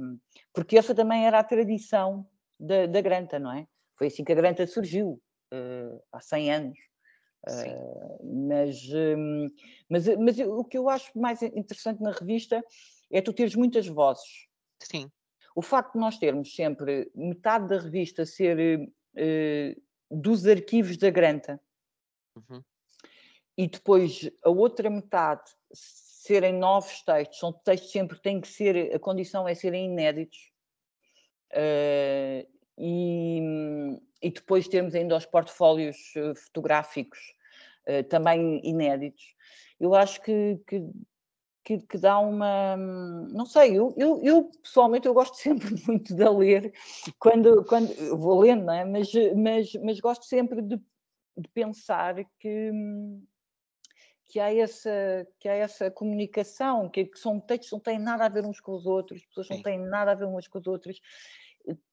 C: porque essa também era a tradição da, da Granta, não é? Foi assim que a Granta surgiu, uh, há 100 anos. Uh, mas, um, mas, mas o que eu acho mais interessante na revista é tu teres muitas vozes.
B: Sim.
C: O facto de nós termos sempre metade da revista ser uh, dos arquivos da Granta uhum. e depois a outra metade serem novos textos, são textos sempre têm que ser, a condição é serem inéditos. Uh, e, e, depois temos ainda os portfólios eh, fotográficos uh, também inéditos. Eu acho que, que, que, que, dá uma. Não sei, eu, eu, eu, pessoalmente eu gosto sempre muito de ler, quando, quando vou lendo, não é? mas, mas, mas gosto sempre de, de pensar que, que há essa, que há essa comunicação, que, que são textos que não têm nada a ver uns com os outros, pessoas não têm nada a ver umas com as outras,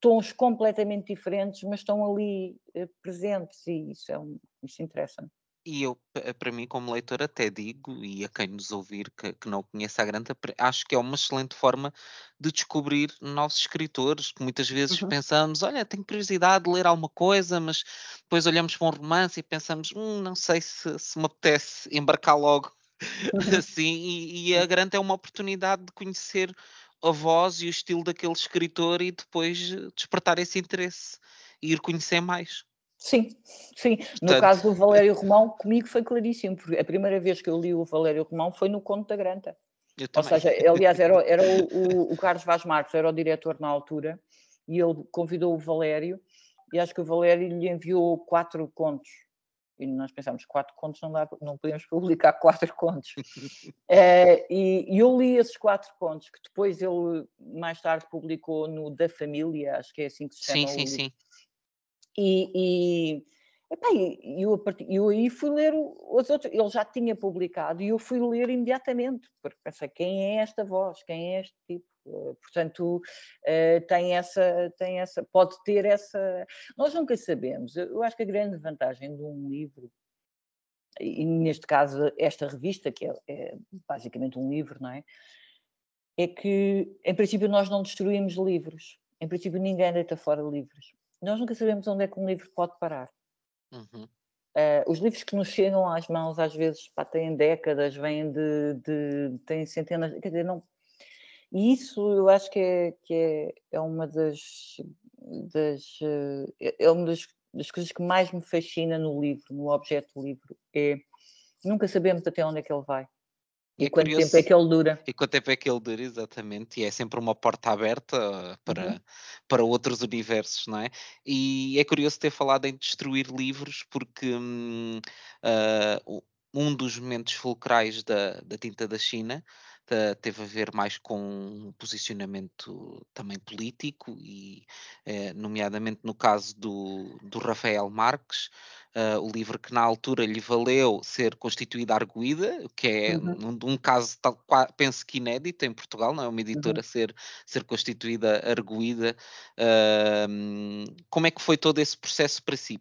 C: tons completamente diferentes, mas estão ali eh, presentes e isso, é um, isso interessa-me.
B: E eu, para mim, como leitor, até digo, e a quem nos ouvir que, que não conhece a Granta, acho que é uma excelente forma de descobrir novos escritores, que muitas vezes uhum. pensamos, olha, tenho curiosidade de ler alguma coisa, mas depois olhamos para um romance e pensamos, hum, não sei se, se me apetece embarcar logo uhum. assim, e, e a Granta é uma oportunidade de conhecer a voz e o estilo daquele escritor e depois despertar esse interesse e ir conhecer mais.
C: Sim, sim. Portanto, no caso do Valério Romão, comigo foi claríssimo, porque a primeira vez que eu li o Valério Romão foi no Conto da Granta. Ou seja, aliás, era, era o, o, o, Carlos Vaz Marcos, era o diretor na altura, e ele convidou o Valério, e acho que o Valério lhe enviou quatro contos e nós pensámos, quatro contos não dá, não podemos publicar quatro contos. é, e, e, eu li esses quatro contos, que depois ele mais tarde publicou no Da Família, acho que é assim que se chama.
B: Sim, sim, sim.
C: E, e, epá, eu, eu aí fui ler os outros, ele já tinha publicado e eu fui ler imediatamente, porque pensei, quem é esta voz, quem é este tipo? Eh, portanto, eh, tem essa, tem essa, pode ter essa. Nós nunca sabemos. Eu acho que a grande vantagem de um livro, e neste caso esta revista, que é, é basicamente um livro, não é? É que, em princípio, nós não destruímos livros. Em princípio, ninguém deita fora livros. Nós nunca sabemos onde é que um livro pode parar. Uhum. Uh, os livros que nos chegam às mãos, às vezes, pá, têm décadas, vêm de, de, têm centenas, quer dizer, não. E isso eu acho que é, que é, é uma das, das uh, é uma das, das, coisas que mais me fascina no livro, no objeto do livro, é nunca sabemos até onde é que ele vai. E, e é quanto tempo é que ele dura?
B: E quanto tempo é que ele dura, exatamente. E é sempre uma porta aberta para, uhum. para outros universos, não é? E é curioso ter falado em destruir livros, porque hum, uh, um dos momentos fulcrais da, da tinta da China teve a ver mais com um posicionamento também político e, eh, nomeadamente no caso do, do Rafael Marques, uh, o livro que na altura lhe valeu ser constituída arguída, que é uhum. um, um, caso tal, penso que inédito em Portugal, não é uma editora uhum. ser, ser constituída arguída. Uh, como é que foi todo esse processo para si?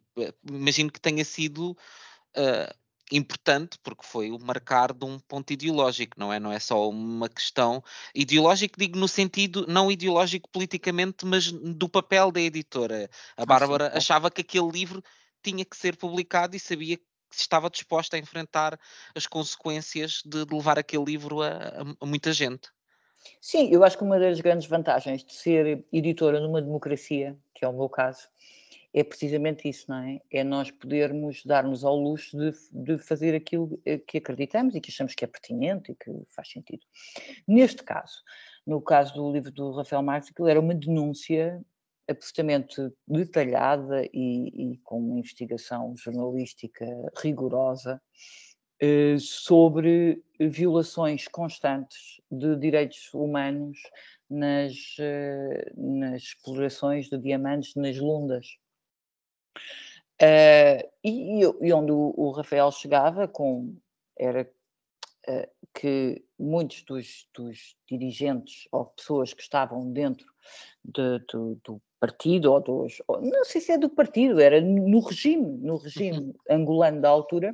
B: Imagino que tenha sido uh, importante porque foi o marcar de um ponto ideológico, não é? Não é só uma questão ideológica, digo no sentido não ideológico politicamente, mas do papel da editora. A Bárbara achava que aquele livro tinha que ser publicado e sabia que estava disposta a enfrentar as consequências de, levar aquele livro a, a muita gente.
C: Sim, eu acho que uma das grandes vantagens de ser editora numa democracia, que é o meu caso, é precisamente isso, não é? É nós podermos dar-nos ao luxo de, de, fazer aquilo eh, que acreditamos e que achamos que é pertinente e que faz sentido. Neste caso, no caso do livro do Rafael Marques, aquilo era uma denúncia absolutamente detalhada e, e com uma investigação jornalística rigorosa eh, sobre violações constantes de direitos humanos nas, eh, nas explorações de diamantes nas lundas. Uh, e, e, onde o, o, Rafael chegava com era uh, que muitos dos, dos, dirigentes ou pessoas que estavam dentro de, do, do, partido ou dos ou, não sei se é do partido era no regime no regime uhum. angolano da altura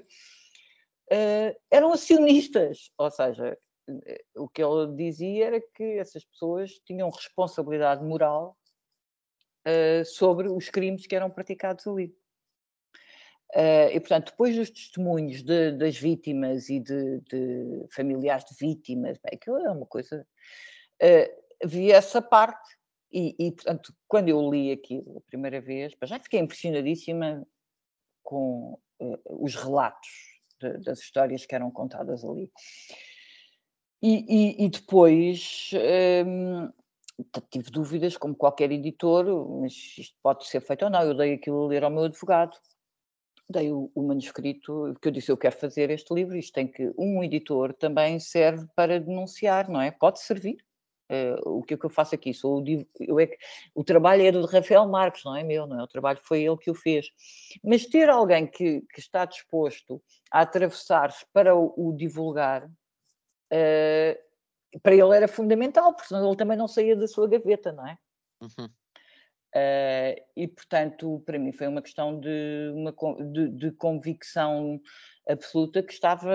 C: uh, eram acionistas ou seja o que ele dizia era que essas pessoas tinham responsabilidade moral uh, sobre os crimes que eram praticados ali. Uh, e, portanto, depois dos testemunhos de, das vítimas e de, de, familiares de vítimas, bem, aquilo é uma coisa. Uh, vi essa parte, e, e, portanto, quando eu li aquilo a primeira vez, já fiquei impressionadíssima com uh, os relatos de, das histórias que eram contadas ali. E, e, e depois um, tive dúvidas, como qualquer editor, mas isto pode ser feito ou não. Eu dei aquilo a ler ao meu advogado, dei o, o manuscrito, porque eu disse: Eu quero fazer este livro. Isto tem que. Um editor também serve para denunciar, não é? Pode servir. Uh, o que é que eu faço aqui? Sou o, eu é que, o trabalho é do Rafael Marques, não é meu, não é? O trabalho foi ele que o fez. Mas ter alguém que, que está disposto a atravessar-se para o, o divulgar, uh, para ele era fundamental, porque senão ele também não saía da sua gaveta, não é? Uhum. Uh, e portanto, para mim foi uma questão de, uma, de, de convicção absoluta que estava,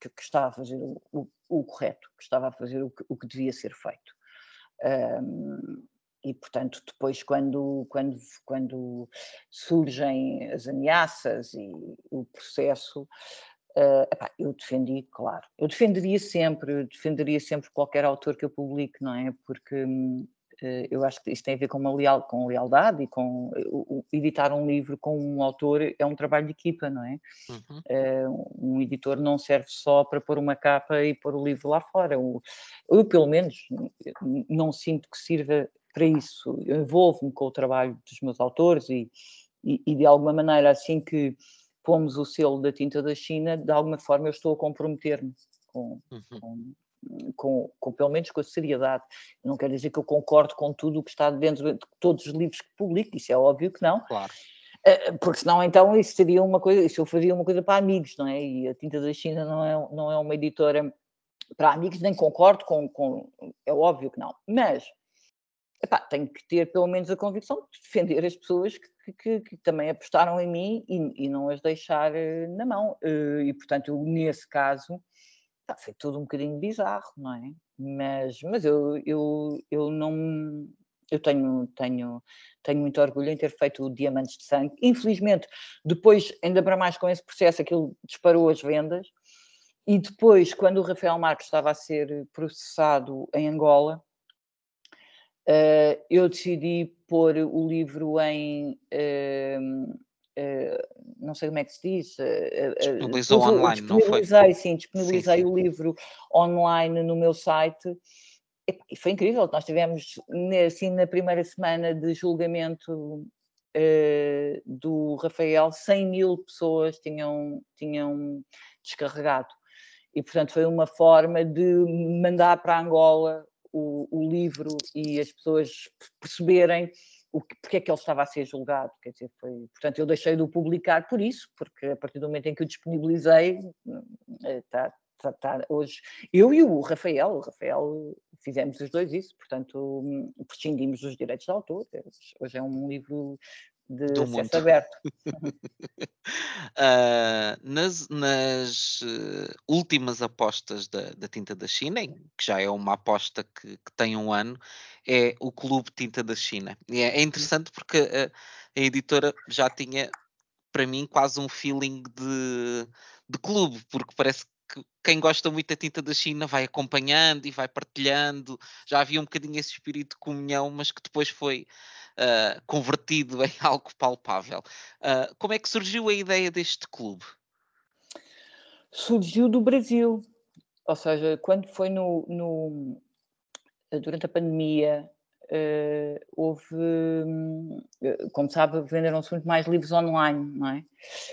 C: que, que estava a fazer o, o, o, correto, que estava a fazer o que, o que devia ser feito. Um, e portanto, depois, quando, quando, quando surgem as ameaças e o processo, Uh, epá, eu defendi, claro. Eu defenderia sempre, eu defenderia sempre qualquer autor que eu publique, não é? Porque uh, eu acho que isto tem a ver com uma leal, com lealdade e com uh, editar um livro com um autor é um trabalho de equipa, não é? Uhum. um editor não serve só para pôr uma capa e pôr o livro lá fora. Eu, eu pelo menos, não sinto que sirva para isso. Eu envolvo-me com o trabalho dos meus autores e, e, e de alguma maneira, assim que pomos o selo da tinta da China, de alguma forma eu estou a comprometer-me com, uhum. com, com, com, pelo menos com a seriedade. Não quer dizer que eu concordo com tudo o que está dentro de todos os livros que publico, isso é óbvio que não.
B: Claro.
C: Eh, porque senão então isso seria uma coisa, isso eu faria uma coisa para amigos, não é? E a Tinta da China não é, não é uma editora para amigos, nem concordo com, com é óbvio que não. Mas epá, tenho que ter pelo menos a convicção de defender as pessoas que, que, que também apostaram em mim e, e, não as deixar eh, na mão. Eh, e portanto, eu, nesse caso, epá, foi tudo um bocadinho bizarro, não é? Mas, mas eu, eu, eu não. Eu tenho, tenho, tenho muito orgulho em ter feito o Diamantes de Sangue. Infelizmente, depois, ainda para mais com esse processo, aquilo disparou as vendas. E depois, quando o Rafael Marques estava a ser processado em Angola, uh, eu decidi pôr o livro em. Uh, uh, não sei como é que se diz.
B: Disponibilizou online, não foi?
C: Sim, disponibilizei sim, sim. o livro online no meu site. E foi incrível, nós tivemos, assim, na primeira semana de julgamento do Rafael, 100 mil pessoas tinham, tinham descarregado e, portanto, foi uma forma de mandar para Angola o, o livro e as pessoas perceberem o que, porque é que ele estava a ser julgado. Quer dizer, foi, portanto, eu deixei de o publicar por isso, porque a partir do momento em que o disponibilizei, está, está, está hoje. Eu e o Rafael, o Rafael fizemos os dois isso, portanto, prescindimos dos direitos de autor. Hoje é um livro de do acesso mundo. aberto.
B: uh, nas, nas uh, últimas apostas da, da, Tinta da China, que já é uma aposta que, que, tem um ano, é o Clube Tinta da China. E é, é interessante porque a, a, editora já tinha, para mim, quase um feeling de, de clube, porque parece que quem gosta muito da tinta da China vai acompanhando e vai partilhando. Já havia um bocadinho esse espírito de comunhão, mas que depois foi uh, convertido em algo palpável. Uh, como é que surgiu a ideia deste clube?
C: Surgiu do Brasil, ou seja, quando foi no, no durante a pandemia, uh, houve, como sabe, venderam-se muito mais livros online, não é?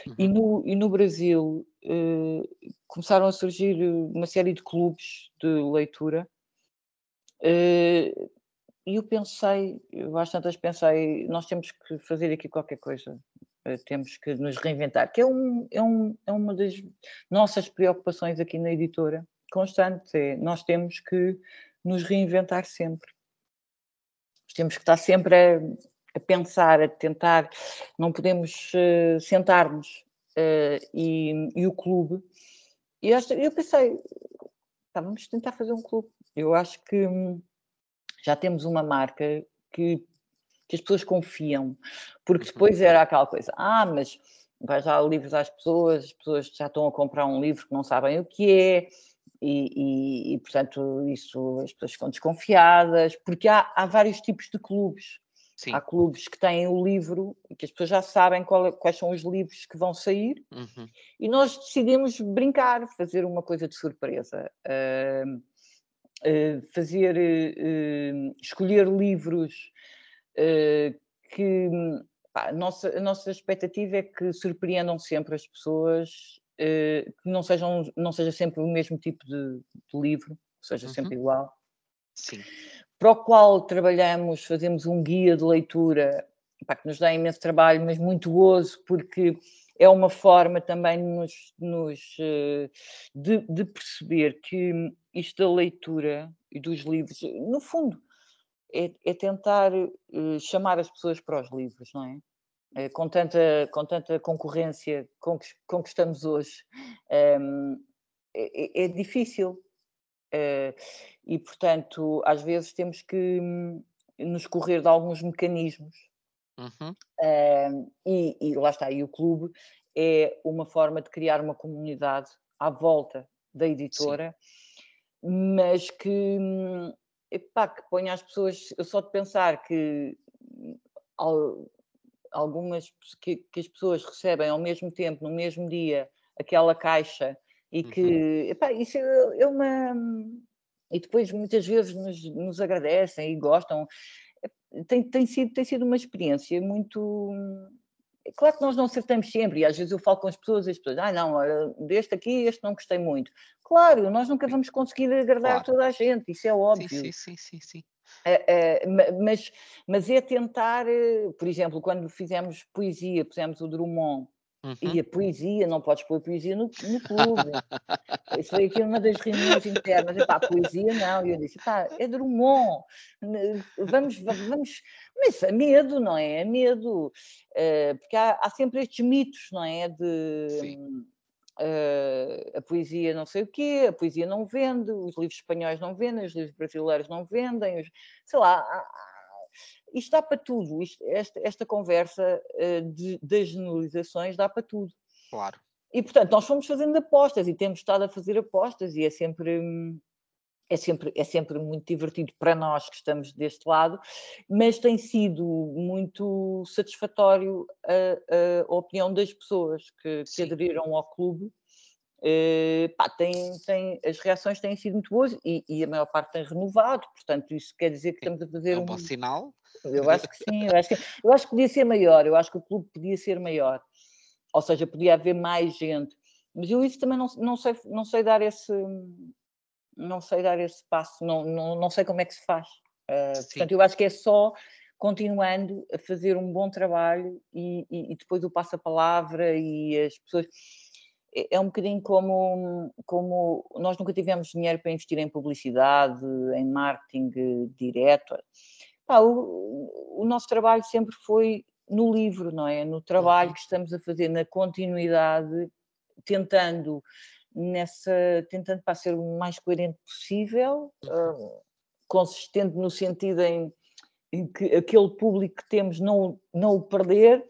C: Uhum. E, no, e no Brasil uh, começaram a surgir uma série de clubes de leitura uh, e eu pensei, eu às tantas pensei, nós temos que fazer aqui qualquer coisa, temos que nos reinventar, que é, um, é, um, é uma das nossas preocupações aqui na editora, constante, é, nós temos que nos reinventar sempre. Temos que estar sempre a, a pensar, a tentar, não podemos uh, sentar-nos uh, e, e, o clube. E eu, eu pensei, tá, vamos tentar fazer um clube. Eu acho que hum, já temos uma marca que, que as pessoas confiam, porque uhum. depois era aquela coisa, ah, mas vai já livros às pessoas, as pessoas já estão a comprar um livro que não sabem o que é, e, e, e portanto isso as pessoas ficam desconfiadas, porque há, há vários tipos de clubes. Sim. Há clubes que têm o livro e que as pessoas já sabem qual, quais são os livros que vão sair uhum. e nós decidimos brincar, fazer uma coisa de surpresa. Uh, eh, fazer, uh, escolher livros uh, que pá, a, nossa, a nossa expectativa é que surpreendam sempre as pessoas, que não, sejam, não seja sempre o mesmo tipo de, de livro, seja uhum. sempre igual.
B: Sim.
C: Para o qual trabalhamos, fazemos um guia de leitura pá, que nos dá imenso trabalho, mas muito gozo, porque é uma forma também nos, nos de, de, perceber que isto da leitura e dos livros, no fundo, é, é tentar uh, chamar as pessoas para os livros, não é? É com, tanta, com tanta concorrência com que, com que estamos hoje, um, ehm, é, é, difícil. Uh, e, portanto, às vezes temos que um, nos correr de alguns mecanismos. Uhum. Uh, e, e, lá está, e o clube é uma forma de criar uma comunidade à volta da editora. Sim mas que, epá, que ponha as pessoas, eu só de pensar que algumas que, que, as pessoas recebem ao mesmo tempo, no mesmo dia, aquela caixa e que uhum. epá, isso é, é uma e depois muitas vezes nos, nos agradecem e gostam tem, tem, sido, tem sido uma experiência muito Claro que nós não acertamos sempre, e às vezes eu falo com as pessoas e as pessoas, ah, não, deste aqui, este não gostei muito. Claro, nós nunca vamos conseguir agradar claro. toda a gente, isso é óbvio.
B: Sim, sim, sim, sim.
C: É, é, mas, mas é tentar, eh, por exemplo, quando fizemos poesia, pusemos o Drummond, Uhum. E a poesia, não podes pôr poesia no, no clube. Isso foi aqui uma das reuniões internas. E, pá, poesia não. E eu disse, pá, é Drummond. Vamos, vamos. Mas é medo, não é? É medo. Porque há, há, sempre estes mitos, não é? De. Uh, a poesia não sei o quê, a poesia não vende, os livros espanhóis não vendem, os livros brasileiros não vendem, os, sei lá, isto dá para tudo, isto, esta, esta, conversa uh, de, das generalizações dá para tudo.
B: Claro.
C: E portanto, nós fomos fazendo apostas e temos estado a fazer apostas e é sempre. É sempre, é sempre muito divertido para nós que estamos deste lado, mas tem sido muito satisfatório a, a opinião das pessoas que, que aderiram ao clube Uh, pá, tem, tem, as reações têm sido muito boas e, e, a maior parte tem renovado, portanto, isso quer dizer que estamos a fazer.
B: É um bom sinal.
C: Eu acho que sim, eu acho que, eu acho que podia ser maior, eu acho que o clube podia ser maior, ou seja, podia haver mais gente, mas eu isso também não, não, sei, não sei dar esse não sei dar esse passo, não, não, não sei como é que se faz. Uh, portanto, eu acho que é só continuando a fazer um bom trabalho e, e, e depois o passo-a-palavra e as pessoas é, é um bocadinho como, como nós nunca tivemos dinheiro para investir em publicidade, em marketing direto. Pá, o, o, nosso trabalho sempre foi no livro, não é? No trabalho uhum. que estamos a fazer, na continuidade, tentando nessa, tentando para ser o mais coerente possível, uh, consistente no sentido em, em, que aquele público que temos não, não o perder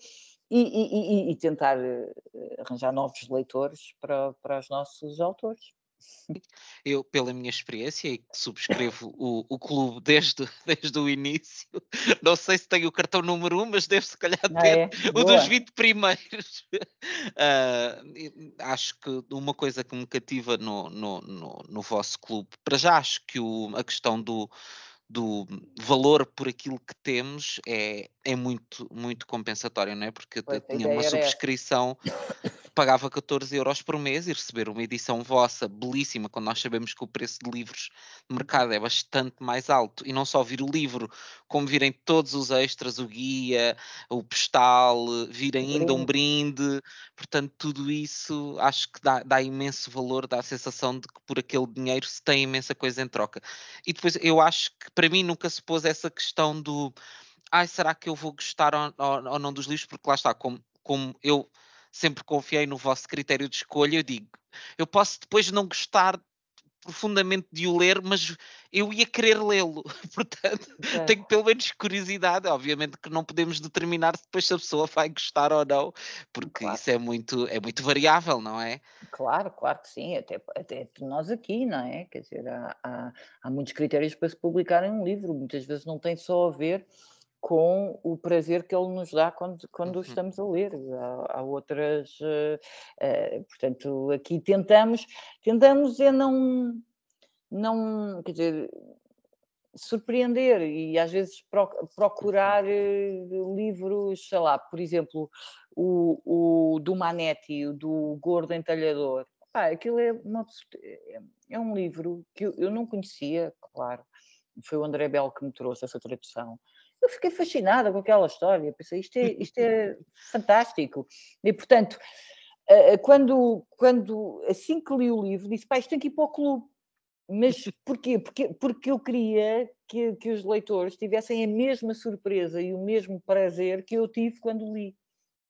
C: e, e, e, tentar eh, arranjar novos leitores para, para os nossos autores.
B: Eu, pela minha experiência, e que subscrevo o, o clube desde, desde o início, não sei se tenho o cartão número 1, um, mas deve se calhar ah, ter é? o dos 20 primeiros. Uh, acho que uma coisa que me cativa no, no, no, no vosso clube, para já acho que o, a questão do, do valor por aquilo que temos é, é muito, muito compensatório, não é? Porque eu tinha uma subscrição pagava 14 euros por mês e receber uma edição vossa belíssima, quando nós sabemos que o preço de livros de mercado é bastante mais alto, e não só vir o livro, como virem todos os extras, o guia, o postal, vir ainda um brinde, portanto, tudo isso acho que dá, dá imenso valor, dá a sensação de que por aquele dinheiro se tem imensa coisa em troca. E depois eu acho que para mim nunca se pôs essa questão do ai, será que eu vou gostar ou, ou, ou não dos livros? Porque lá está, como, como eu sempre confiei no vosso critério de escolha. Eu digo, eu posso depois não gostar profundamente de o ler, mas eu ia querer lê-lo. Portanto, é. tenho pelo menos curiosidade. Obviamente que não podemos determinar depois se a pessoa vai gostar ou não, porque claro. isso é muito, é muito variável, não é?
C: Claro, claro que sim, até, até nós aqui, não é? Quer dizer, há, há, há muitos critérios para se publicar em um livro, muitas vezes não tem só a ver com o prazer que ele nos dá quando, quando uhum. estamos a ler. Há, há outras, uh, uh, portanto, aqui tentamos, tentamos é não, não, quer dizer, surpreender e às vezes procurar uh, livros, sei lá, por exemplo, o, o do Manetti, o do Gordo Entalhador. Ah, aquilo é, uma, é, é um livro que eu, eu não conhecia, claro, foi o André Bell que me trouxe essa tradução eu fiquei fascinada com aquela história, pensei, isto é, isto é fantástico. E, portanto, eh, eh, quando, quando, assim que li o livro, disse, pá, isto tem que ir para o clube. Mas porquê? Porque, porque eu queria que, que os leitores tivessem a mesma surpresa e o mesmo prazer que eu tive quando li.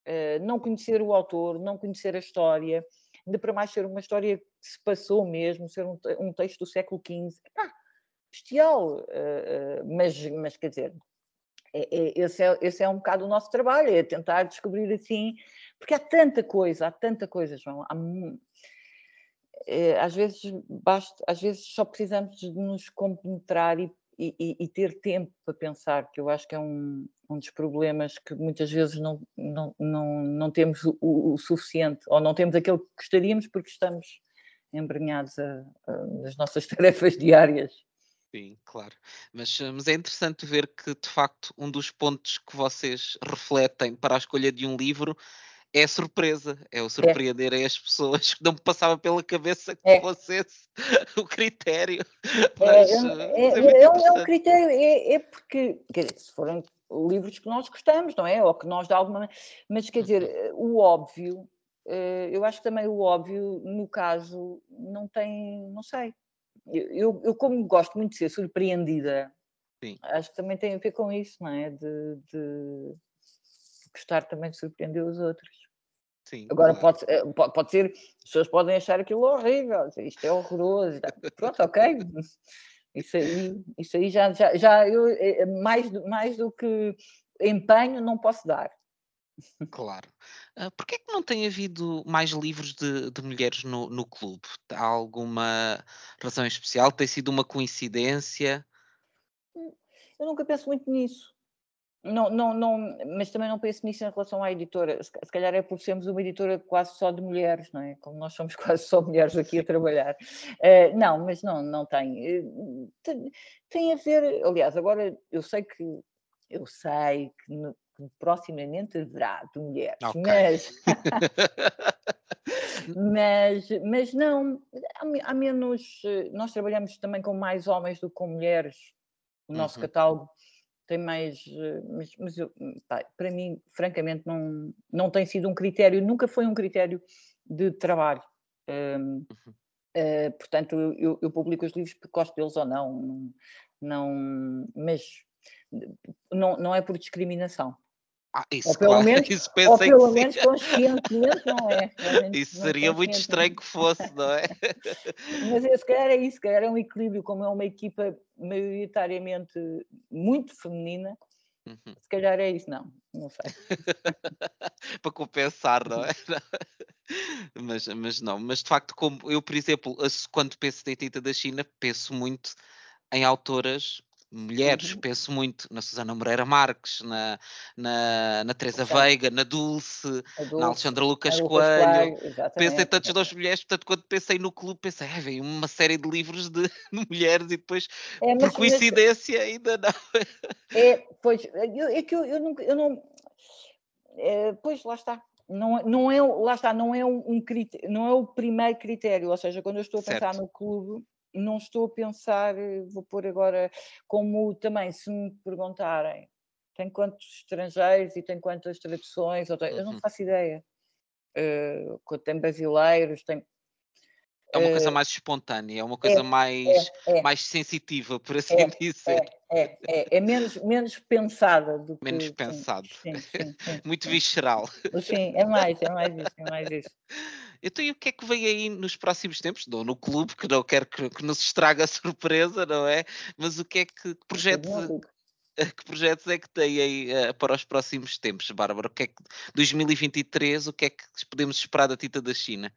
C: Uh, não conhecer o autor, não conhecer a história, ainda para mais ser uma história que se passou mesmo, ser um, um texto do século XV. Ah, bestial! Uh, uh, mas, mas quer dizer, esse, é, esse é um bocado o nosso trabalho, é tentar descobrir assim, porque há tanta coisa, há tanta coisa, João. Há, é, às vezes basta, às vezes só precisamos de nos compenetrar e, e, e, ter tempo para pensar, que eu acho que é um, um dos problemas que muitas vezes não, não, não, não temos o, o suficiente, ou não temos aquilo que gostaríamos porque estamos embrenhados a, a, nas nossas tarefas diárias.
B: Sim, claro. Mas, eh, mas é interessante ver que, de facto, um dos pontos que vocês refletem para a escolha de um livro é a surpresa, é o
C: É,
B: surpreenderem as pessoas, que não me passava pela cabeça que
C: é,
B: fosse esse o critério,
C: é,
B: mas,
C: é,
B: eh,
C: é,
B: mas é
C: é um, é um critério, é, é porque, quer dizer, se forem livros que nós gostamos, não é? Ou que nós de alguma maneira. Mas quer dizer,
B: Uhum.
C: eh, o óbvio, eu acho que também o óbvio, no caso, não tem, não sei. Eu, eu, como gosto muito de ser surpreendida,
B: Sim,
C: acho que também tem a ver com isso, não é? De, de gostar também de surpreender os outros.
B: sim,
C: Agora
B: claro.
C: pode, eh, po- pode ser, as pessoas podem achar aquilo horrível, isto é horroroso. Pronto, ok. Isso aí, isso aí já, já, já eu, eh, mais, mais do que empenho não posso dar.
B: Claro. Porquê é que não tem havido mais livros de, de mulheres no, no clube? Há alguma razão especial? Tem sido uma coincidência?
C: Eu nunca penso muito nisso. Não, não, não, mas também não penso nisso em relação à editora. Se, ca- se calhar é por sermos uma editora quase só de mulheres, não é? Como nós somos quase só mulheres aqui a trabalhar. Eh, não, mas não, não tem. Eh, tem. Tem a ver, aliás, agora eu sei que eu sei que, que proximamente haverá de mulheres,
B: Ok.
C: mas, mas, mas não, há, me- há menos. Nós trabalhamos também com mais homens do que com mulheres. O nosso
B: Uhum.
C: catálogo tem mais. Mas, mas eu, pá, para mim, francamente, não, não tem sido um critério, nunca foi um critério de trabalho. Hum,
B: Uhum.
C: eh, portanto, eu, eu- eu publico os livros porque gosto deles ou não, não, não- mas não, não é por discriminação.
B: Ah,
C: Ou
B: isso,
C: pelo
B: claro,
C: menos,
B: isso
C: ou pelo menos conscientemente não é.
B: Isso seria muito estranho que fosse, não é?
C: Mas é, se calhar é isso, se calhar é um equilíbrio, como é uma equipa maioritariamente muito feminina,
B: Uhum.
C: se calhar é isso, não, não sei.
B: Para compensar, não é? Mas, mas não, mas de facto, como eu, por exemplo, quando penso na tinta da China, penso muito em autoras mulheres,
C: Uhum.
B: penso muito na Susana Moreira Marques, na, na, na Teresa
C: Portanto,
B: Veiga, na Dulce,
C: a
B: na
C: Dulce,
B: Alexandra Lucas
C: Lucas
B: Coelho.
C: Coelho,
B: Pensei
C: exatamente.
B: tantas mulheres, portanto, quando pensei no clube, pensei, ah, vem uma série de livros de, de mulheres e depois,
C: É,
B: por
C: mas, mas
B: coincidência, ainda não.
C: é, pois, eu, é que eu, eu nunca, eu não, é, pois, lá está. Não, é- não é, lá está, não é um, um critério, não é o primeiro critério, ou seja, quando eu estou a pensar
B: Certo.
C: no clube, não estou a pensar, eh, vou pôr agora, como também, se me perguntarem, tem quantos estrangeiros e tem quantas traduções, tem- eu não
B: Uhum.
C: faço ideia. Quando tem brasileiros, tem.
B: É uma coisa
C: eh,
B: mais espontânea, é uma
C: é,
B: coisa mais,
C: é, é,
B: mais sensitiva, por assim
C: é,
B: dizer.
C: é, é, é, é menos, menos pensada do
B: Menos
C: que. Sim,
B: pensado.
C: sim, sim, sim,
B: Muito visceral.
C: Sim, é mais, é mais isso, é mais isso.
B: Então, e o que é que vem aí nos próximos tempos? Não no clube, que não quero que, que nos estrague a surpresa, não é? Mas o que é que, que projetos,
C: digo.
B: que projetos é que tem aí eh, para os próximos tempos, Bárbara? O que é que 2023, o que é que podemos esperar da Tita da China?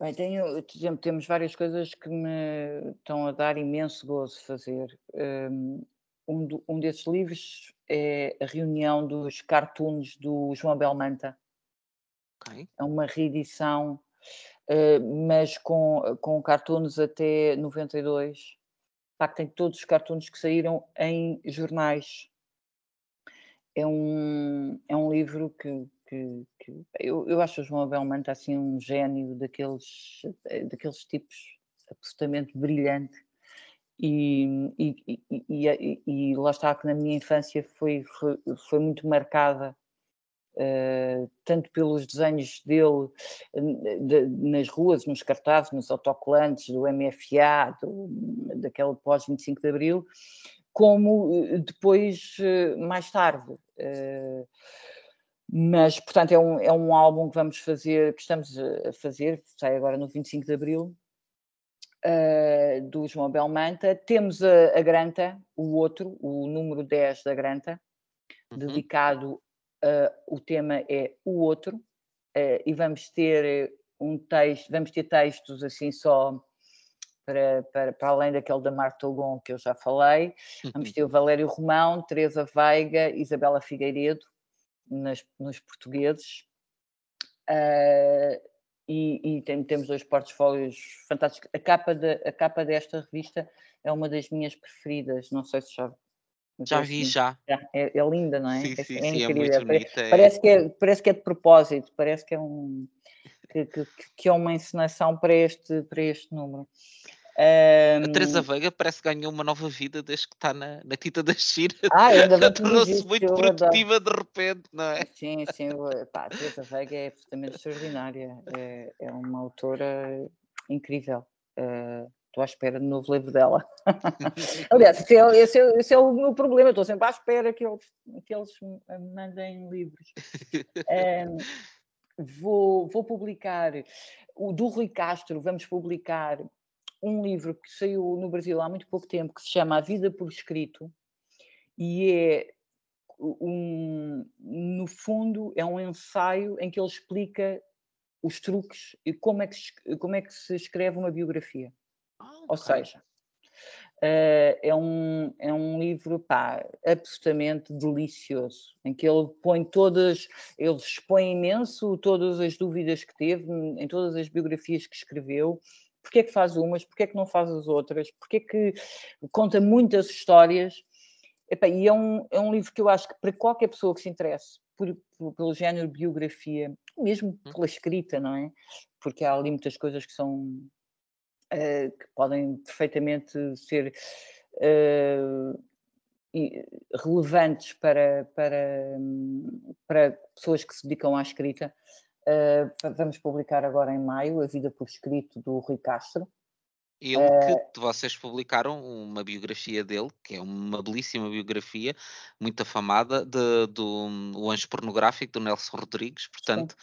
C: Bem, tenho, exemplo, temos várias coisas que me estão a dar imenso gozo fazer. Hum, Um, um desses livros é a reunião dos cartoons do João Belmanta. É uma reedição, eh, mas com, com cartoons até 92. Pá, tem todos os cartoons que saíram em jornais. É um, é um livro que, que, que- eu, eu acho o João Abel Manta assim um gênio daqueles, eh, daqueles tipos absolutamente brilhante. E, e- e- e lá está que na minha infância foi, foi, foi muito marcada eh, tanto pelos desenhos dele de- nas ruas, nos cartazes, nos autocolantes do MFA, do, daquela pós 25 de Abril, como eh, depois, eh, mais tarde. mas, portanto, é um, é um álbum que vamos fazer, que estamos a fazer, sai agora no 25 de Abril, do João Belmanta. Temos a, a Granta, o outro, o número 10 da Granta,
B: Uhum.
C: dedicado a, o tema é o outro, eh, e vamos ter eh, um texto, vamos ter textos assim só para, para, para além daquele da Marta Gon que eu já falei, vamos ter o Valério Romão, Teresa Veiga, Isabela Figueiredo nas, nos portugueses. Ah, e, e tem, temos dois portfólios fantásticos. A capa, de, a capa desta revista é uma das minhas preferidas, não sei se já
B: já vi, já.
C: É, é, linda, não é?
B: Sim,
C: é,
B: sim,
C: é
B: sim,
C: incrível.
B: é muito bonita.
C: É. Parece, que é, parece que é de propósito, parece que é um que, que, que é uma encenação para este, para este número.
B: Um... A Teresa Veiga parece que ganhou uma nova vida desde que está na, na Quinta da China.
C: Ah, ainda bem
B: Tornou-se muito produtiva de repente, não é?
C: Sim, sim. Pá, a Teresa Veiga é absolutamente extraordinária. É, é uma autora incrível. Uh, estou à espera do novo livro dela. Aliás, esse é, esse, é, esse é, o meu problema, estou sempre à espera que eles, que eles mandem livros. Um, vou, vou publicar o do Rui Castro, vamos publicar um livro que saiu no Brasil há muito pouco tempo, que se chama A Vida por Escrito, e é um, no fundo, é um ensaio em que ele explica os truques e como é que como é que se escreve uma biografia. Okay. Ou seja, Uh, é, um, é um livro pá, absolutamente delicioso, em que ele põe todas, ele expõe imenso todas as dúvidas que teve em todas as biografias que escreveu, porque é que faz umas, porque é que não faz as outras, porque é que conta muitas histórias. e é um, é um livro que eu acho que para qualquer pessoa que se interesse por, por, pelo género biografia, mesmo hum. pela escrita, não é? Porque há ali muitas coisas que são uh, que podem perfeitamente ser uh, relevantes para, para, para pessoas que se dedicam à escrita. Uh, vamos publicar agora em maio A Vida por Escrito do Rui Castro.
B: Ele que vocês publicaram uma biografia dele, que é uma belíssima biografia, muito afamada, de, do O Anjo Pornográfico, do Nelson Rodrigues, portanto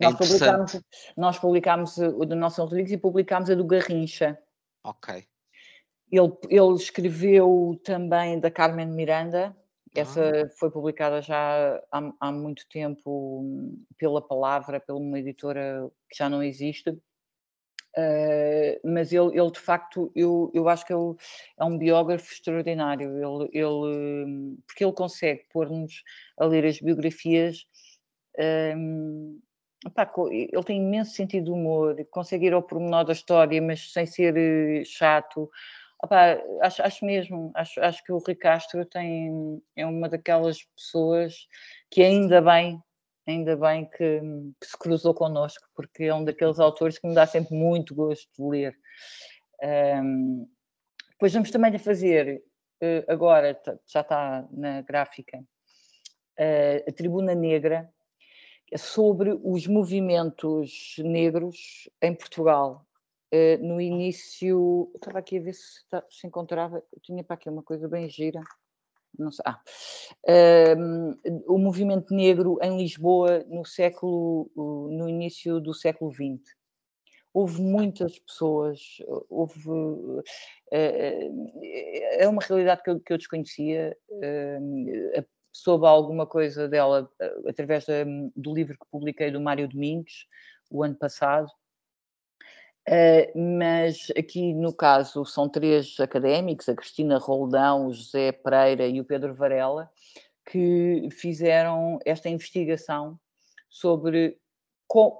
B: é
C: nós publicámos, nós publicámos o do Nelson Rodrigues e publicámos a do Garrincha.
B: Ok.
C: Ele, ele escreveu também da Carmen Miranda, essa ah. foi publicada já há, há, muito tempo hum, pela palavra, pela uma editora que já não existe. Uh, mas ele, ele, de facto, eu, eu acho que ele é um biógrafo extraordinário. Ele, ele, hum, porque ele consegue pôr-nos a ler as biografias. Um, ele tem imenso sentido de humor, consegue ir ao pormenor da história, mas sem ser eh, chato. Opa, acho, acho, mesmo, acho, acho que o Rui Castro tem, é uma daquelas pessoas que ainda bem, ainda bem que, que, se cruzou connosco, porque é um daqueles autores que me dá sempre muito gosto de ler. Um, depois vamos também fazer, uh, agora já está na gráfica, uh, a Tribuna Negra, sobre os movimentos negros em Portugal. Eh, no início, estava aqui a ver se, se encontrava, eu tinha para aqui uma coisa bem gira, ah, um, o movimento negro em Lisboa no século, no início do século XX. Houve muitas pessoas, houve, é, é uma realidade que eu, que eu desconhecia, soube alguma coisa dela através do livro que publiquei do Mário Domingos, o ano passado, Uh, mas aqui no caso são três académicos, a Cristina Roldão, o José Pereira e o Pedro Varela, que fizeram esta investigação sobre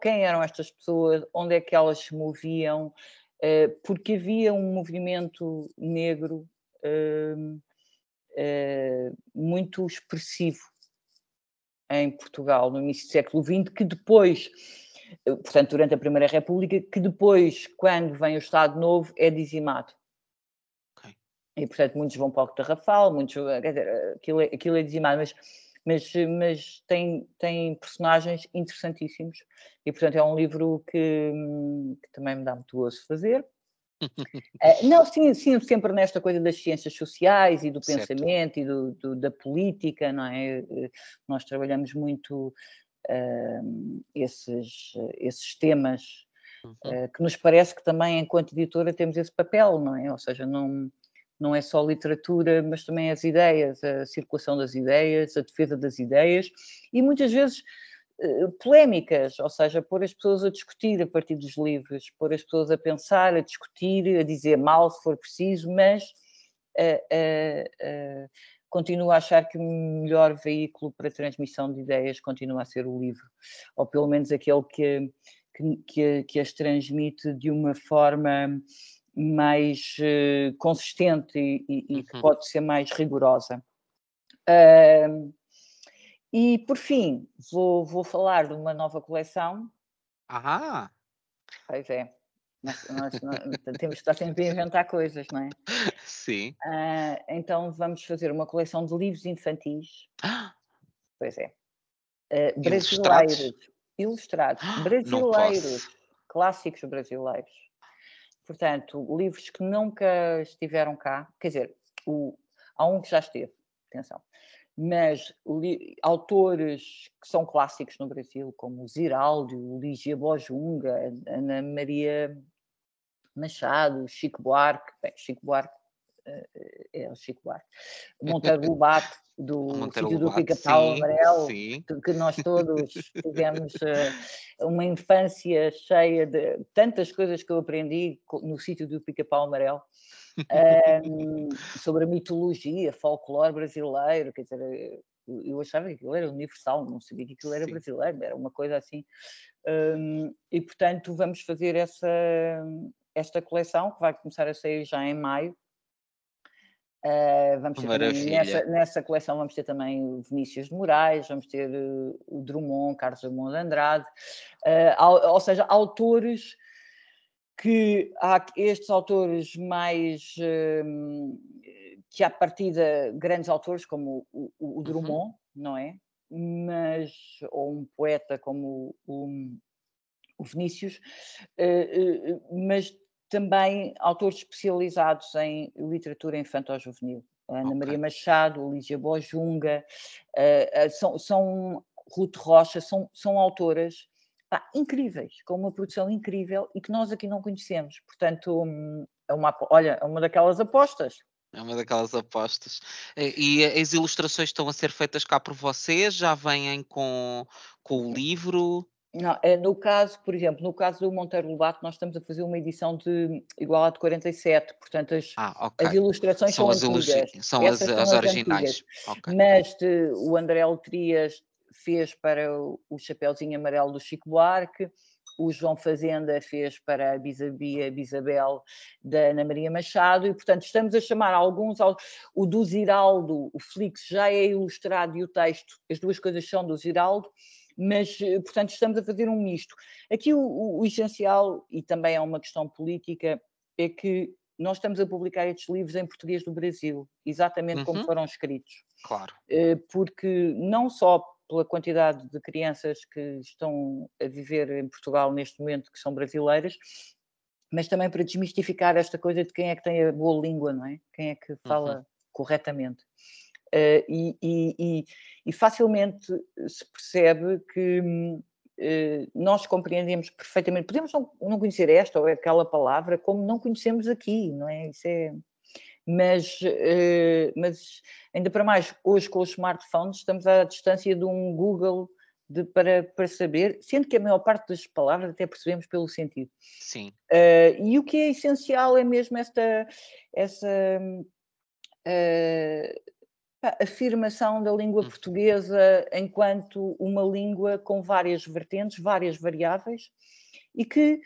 C: quem eram estas pessoas, onde é que elas se moviam, uh, porque havia um movimento negro uh, muito expressivo em Portugal no início do século XX, que depois portanto, durante a Primeira República, que depois, quando vem o Estado Novo, é dizimado. Okay. E, portanto, muitos vão para o Tarrafal, muitos, quer dizer, aquilo é, aquilo é dizimado, mas, mas, mas tem, tem personagens interessantíssimos. E, portanto, é um livro que, que também me dá muito gosto fazer. Uh, não, sim, sim, sempre nesta coisa das ciências sociais e do certo. pensamento e do, do, da política, não é? Eh, nós trabalhamos muito uh, esses, esses temas uhum. uh, que nos parece que também, enquanto editora, temos esse papel, não é? Ou seja, não, não é só literatura, mas também as ideias, a circulação das ideias, a defesa das ideias e muitas vezes polémicas, ou seja, pôr as pessoas a discutir a partir dos livros, pôr as pessoas a pensar, a discutir, a dizer mal se for preciso, mas uh, continuo a achar que o melhor veículo para transmissão de ideias continua a ser o livro, ou pelo menos aquele que, que, que, as transmite de uma forma mais uh, consistente e, e, e, que uhum. pode ser mais rigorosa. Uh, e por fim, vou, vou falar de uma nova coleção.
B: Ah!
C: Pois é. Nós, nós, nós temos que estar sempre a inventar coisas, não é?
B: Sim.
C: Uh, então vamos fazer uma coleção de livros infantis. Pois é. Uh, brasileiros. Ilustrados. Brasileiros. Clássicos brasileiros. Portanto, livros que nunca estiveram cá. Quer dizer, o, há um que já esteve. Atenção mas autores que são clássicos no Brasil, como o Ziraldo, Lígia Bojunga, Ana Maria Machado, Chico Buarque, bem, Chico Buarque uh, é o Chico Buarque, Monteiro Lobato, do sítio do Pica-Pau Amarelo, sim. que nós todos tivemos uh, uma infância cheia de tantas coisas que eu aprendi no sítio do Pica-Pau Amarelo um, sobre a mitologia, folclore brasileiro, quer dizer, eu achava que aquilo era universal, não sabia que aquilo era Sim. brasileiro, era uma coisa assim. Um, e portanto, vamos fazer essa, esta coleção que vai começar a sair já em maio. Uh, vamos ter também, nessa, nessa, coleção vamos ter também o Vinícius de Moraes, vamos ter uh, o Drummond, Carlos Drummond de Andrade, uh, ou seja, autores que há estes autores mais hum, que à partida grandes autores como o, o, o Drummond, uhum. não é? Mas ou um poeta como o, o Vinícius, uh, uh, mas também autores especializados em literatura infantil-juvenil. Ana okay. Maria Machado, Lígia Bojunga, uh, são, são Ruth Rocha, são, são autoras pá, incríveis, com uma produção incrível e que nós aqui não conhecemos. Portanto, hum, é uma, olha, é uma daquelas apostas.
B: É uma daquelas apostas. E as ilustrações estão a ser feitas cá por vocês? Já vêm com, com o livro?
C: Não, é, no caso, por exemplo, no caso do Monteiro Lobato, nós estamos a fazer uma edição de igual à de 47, portanto as, ah, okay. as ilustrações são, são as antigas.
B: São as, as, originais.
C: Okay. Mas de, o André Letrias fez para o, o Chapeuzinho Amarelo do Chico Buarque, o João Fazenda fez para a Bisabia Bisabel da Ana Maria Machado, e portanto estamos a chamar alguns, o do Ziraldo, o Flix já é ilustrado e o texto, as duas coisas são do Ziraldo, mas portanto estamos a fazer um misto. Aqui o, o, o essencial, e também é uma questão política, é que nós estamos a publicar estes livros em português do Brasil, exatamente uhum. como foram escritos.
B: Claro.
C: Eh, porque não só pela quantidade de crianças que estão a viver em Portugal neste momento, que são brasileiras, mas também para desmistificar esta coisa de quem é que tem a boa língua, não é? Quem é que fala uhum. corretamente. Uh, e, e, e, facilmente se percebe que uh, nós compreendemos perfeitamente, podemos não, não, conhecer esta ou aquela palavra, como não conhecemos aqui, não é? Isso é mas, uh, mas ainda para mais, hoje com os smartphones estamos à distância de um Google de, para, para saber, sendo que a maior parte das palavras até percebemos pelo sentido.
B: Sim.
C: Uh, e o que é essencial é mesmo esta, essa uh, afirmação da língua hum. portuguesa enquanto uma língua com várias vertentes, várias variáveis, e que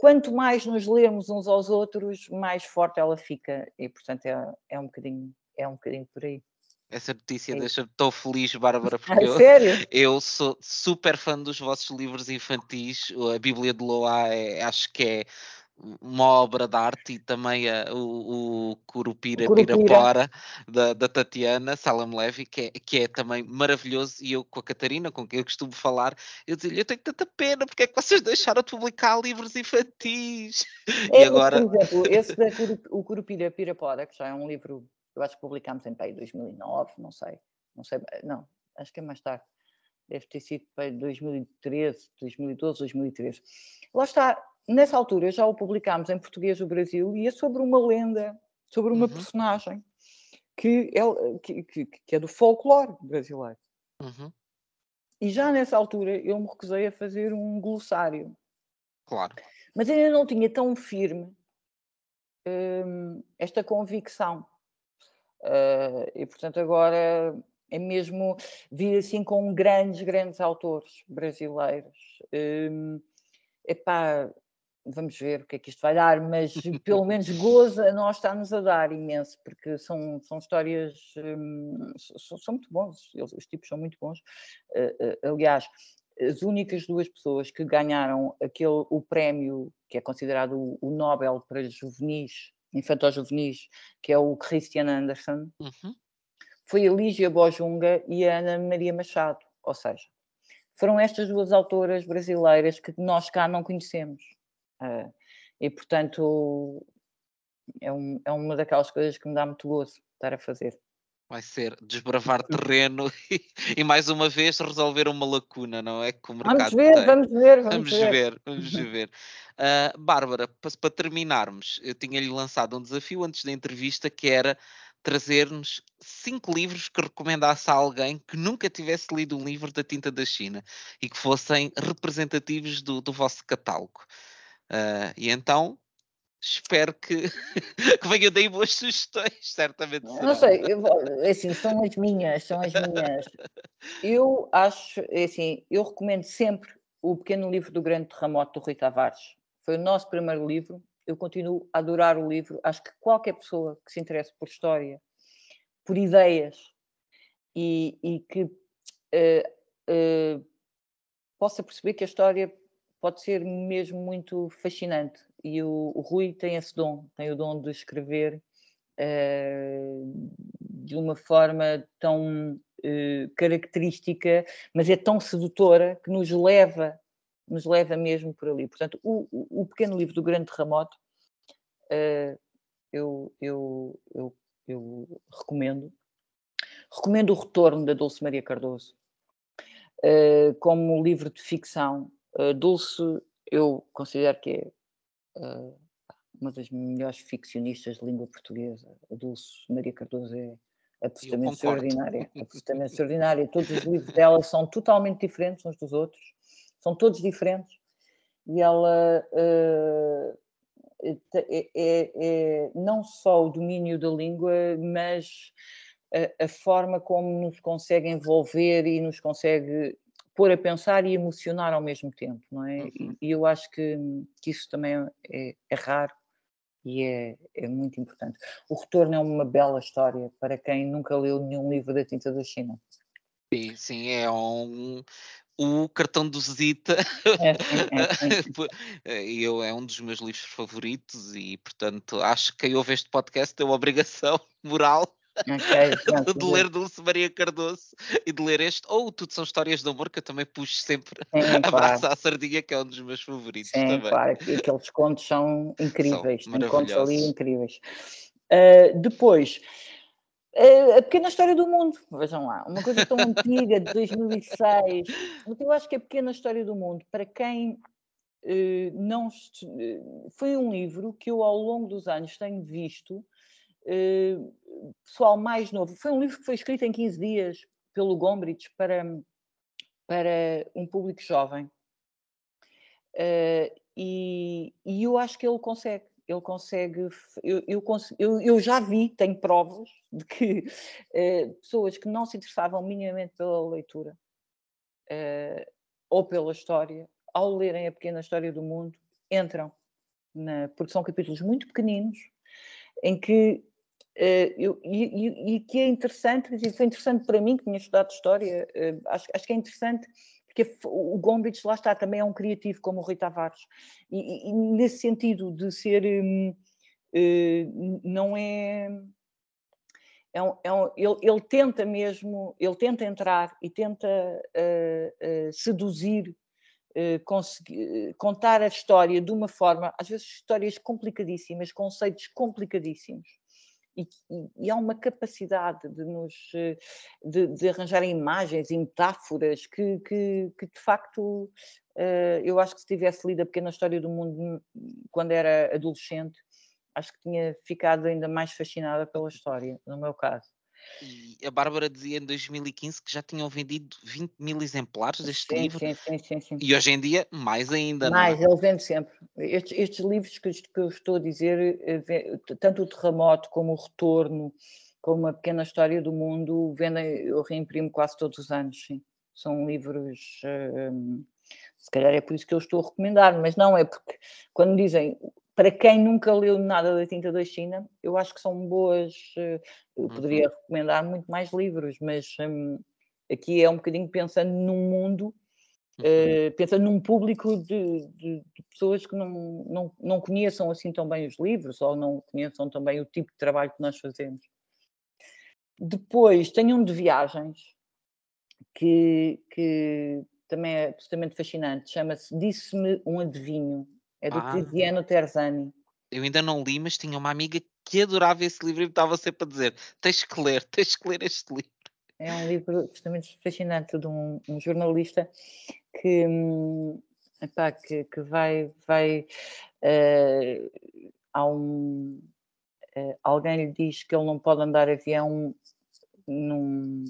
C: quanto mais nos lemos uns aos outros, mais forte ela fica. E, portanto, é, é, um, bocadinho, é um bocadinho por aí.
B: Essa notícia é. deixa-me tão feliz, Bárbara,
C: porque eu, sério?
B: eu sou super fã dos vossos livros infantis. A Bíblia de Loa é, acho que é uma obra de arte e também a, o, o Curupira, Curupira. Pirapora da, da Tatiana Salam Levy, que é, que é também maravilhoso. E eu com a Catarina, com quem eu costumo falar, eu dizia-lhe: Eu tenho tanta pena, porque é que vocês deixaram de publicar livros infantis?
C: É, e agora. Por exemplo, esse da o Curupira Pirapora, que já é um livro, eu acho que publicámos em pai 2009, não sei, não sei, não, acho que é mais tarde. Deve ter sido para 2013, 2012, 2013. Lá está, nessa altura já o publicámos em português do Brasil e é sobre uma lenda, sobre uma uhum. personagem que é, que, que, que, é do folclore brasileiro.
B: Uhum.
C: E já nessa altura eu me recusei a fazer um glossário.
B: Claro.
C: Mas ainda não tinha tão firme hum, esta convicção. Uh, e portanto agora é mesmo vir assim com grandes, grandes autores brasileiros. Hum, epá, vamos ver o que é que isto vai dar, mas pelo menos goza a nós está-nos a dar imenso, porque são, são histórias, hum, são, são, muito bons, eles, os tipos são muito bons. Uh, uh, aliás, as únicas duas pessoas que ganharam aquele, o prémio, que é considerado o, o Nobel para juvenis, infantos-juvenis, que é o Christian Andersen, uhum. foi a Lígia Bojunga e a Ana Maria Machado, ou seja, foram estas duas autoras brasileiras que nós cá não conhecemos. Uh, e, portanto, é, um, é uma daquelas coisas que me dá muito gozo estar a fazer.
B: Vai ser desbravar terreno e, e, mais uma vez resolver uma lacuna, não é? Que o
C: mercado vamos ver, tem. vamos ver, vamos,
B: vamos ver. ver. Vamos ver. Uh, Bárbara, para, para terminarmos, eu tinha-lhe lançado um desafio antes da entrevista que era trazer-nos cinco livros que recomendasse a alguém que nunca tivesse lido um livro da tinta da China e que fossem representativos do, do vosso catálogo. Uh, e então espero que, que venha daí boas sugestões, certamente.
C: Será. Não sei, eu, é assim, são as minhas, são as minhas. Eu acho, é assim, eu recomendo sempre o pequeno livro do grande terremoto do Rui Tavares. Foi o nosso primeiro livro eu continuo a adorar o livro. Acho que qualquer pessoa que se interesse por história, por ideias e, e que uh, uh, possa perceber que a história pode ser mesmo muito fascinante. E o, o Rui tem esse dom, tem o dom de escrever uh, de uma forma tão característica, mas é tão sedutora que nos leva nos leva mesmo por ali. Portanto, o, o, pequeno livro do Grande Terremoto uh, eu, eu, eu, eu, recomendo. Recomendo o Retorno da Dulce Maria Cardoso uh, como livro de ficção. Uh, Dulce, eu considero que é uma das melhores ficcionistas de língua portuguesa. A Dulce Maria Cardoso é absolutamente extraordinária. Absolutamente extraordinária. Todos os livros dela são totalmente diferentes uns dos outros são todos diferentes e ela uh, é, é, é, não só o domínio da língua, mas a, a, forma como nos consegue envolver e nos consegue pôr a pensar e emocionar ao mesmo tempo, não é? Uhum. E, eu acho que, que isso também é, é raro e é, é, muito importante. O Retorno é uma bela história para quem nunca leu nenhum livro da Tinta da China.
B: Sim, sim, é um, o cartão do Zita é, é, eu é um dos meus livros favoritos e portanto acho que quem ouve este podcast tem uma obrigação moral okay, de ler Dulce Maria Cardoso e de ler este, ou tudo são histórias de amor que eu também puxo sempre Sim, abraço claro. à sardinha, que é um dos meus favoritos Sim, também.
C: Claro, aqueles contos são incríveis, são tem contos ali incríveis. Uh, depois, a pequena história do mundo, vejam lá, uma coisa tão antiga, de 2006. Eu acho que a pequena história do mundo, para quem eh, não. Foi um livro que eu, ao longo dos anos, tenho visto. Eh, pessoal mais novo, foi um livro que foi escrito em 15 dias pelo Gombrich para, para um público jovem. e, e eu acho que ele consegue ele consegue. Eu, eu, eu, eu, já vi, tenho provas de que eh, pessoas que não se interessavam minimamente pela leitura eh, ou pela história, ao lerem a pequena história do mundo, entram, na, porque são capítulos muito pequeninos, em que. Eh, eu, e, e, que é interessante, e foi interessante para mim, que tinha estudado história, acho, acho que é interessante porque o Gombich lá está, também é um criativo como o Rui Tavares, e, e nesse sentido de ser, hum, uh, não é... É um, é um, ele, ele, tenta mesmo, ele tenta entrar e tenta uh, uh, seduzir, conseguir, contar a história de uma forma, às vezes histórias complicadíssimas, conceitos complicadíssimos, e, e, há uma capacidade de nos de, de arranjar imagens e metáforas que, que, que de facto uh, eu acho que se tivesse lido a pequena história do mundo quando era adolescente, acho que tinha ficado ainda mais fascinada pela história, no meu caso.
B: E a Bárbara dizia em 2015 que já tinham vendido 20 mil exemplares deste sim, livro. Sim, sim, sim, sim, E hoje em dia, mais ainda.
C: Mais, é? ele vende sempre. Estes, estes livros que, que, eu estou a dizer, eh, tanto o Terremoto como o Retorno, como a Pequena História do Mundo, vendem, eu reimprimo quase todos os anos, sim. São livros. Uh, Se calhar é por isso que eu estou a recomendar, mas não é porque quando dizem para quem nunca leu nada da Tinta da China, eu acho que são boas. Eh, eu poderia uhum. recomendar muito mais livros, mas hum, aqui é um bocadinho pensando num mundo, uhum. uh, pensando num público de, de, de, pessoas que não, não, não conheçam assim tão bem os livros ou não conheçam também o tipo de trabalho que nós fazemos. Depois tem um de viagens que, que também é absolutamente fascinante, chama-se Disse-me um Adivinho, é do ah. Tiziano Terzani.
B: Eu ainda não li, mas tinha uma amiga que adorava esse livro e me estava sempre a dizer: tens que ler, tens que ler este livro.
C: É um livro absolutamente fascinante de um, um jornalista que, hum, epá, que, que, vai. vai uh, há um, uh, alguém lhe diz que ele não pode andar avião num,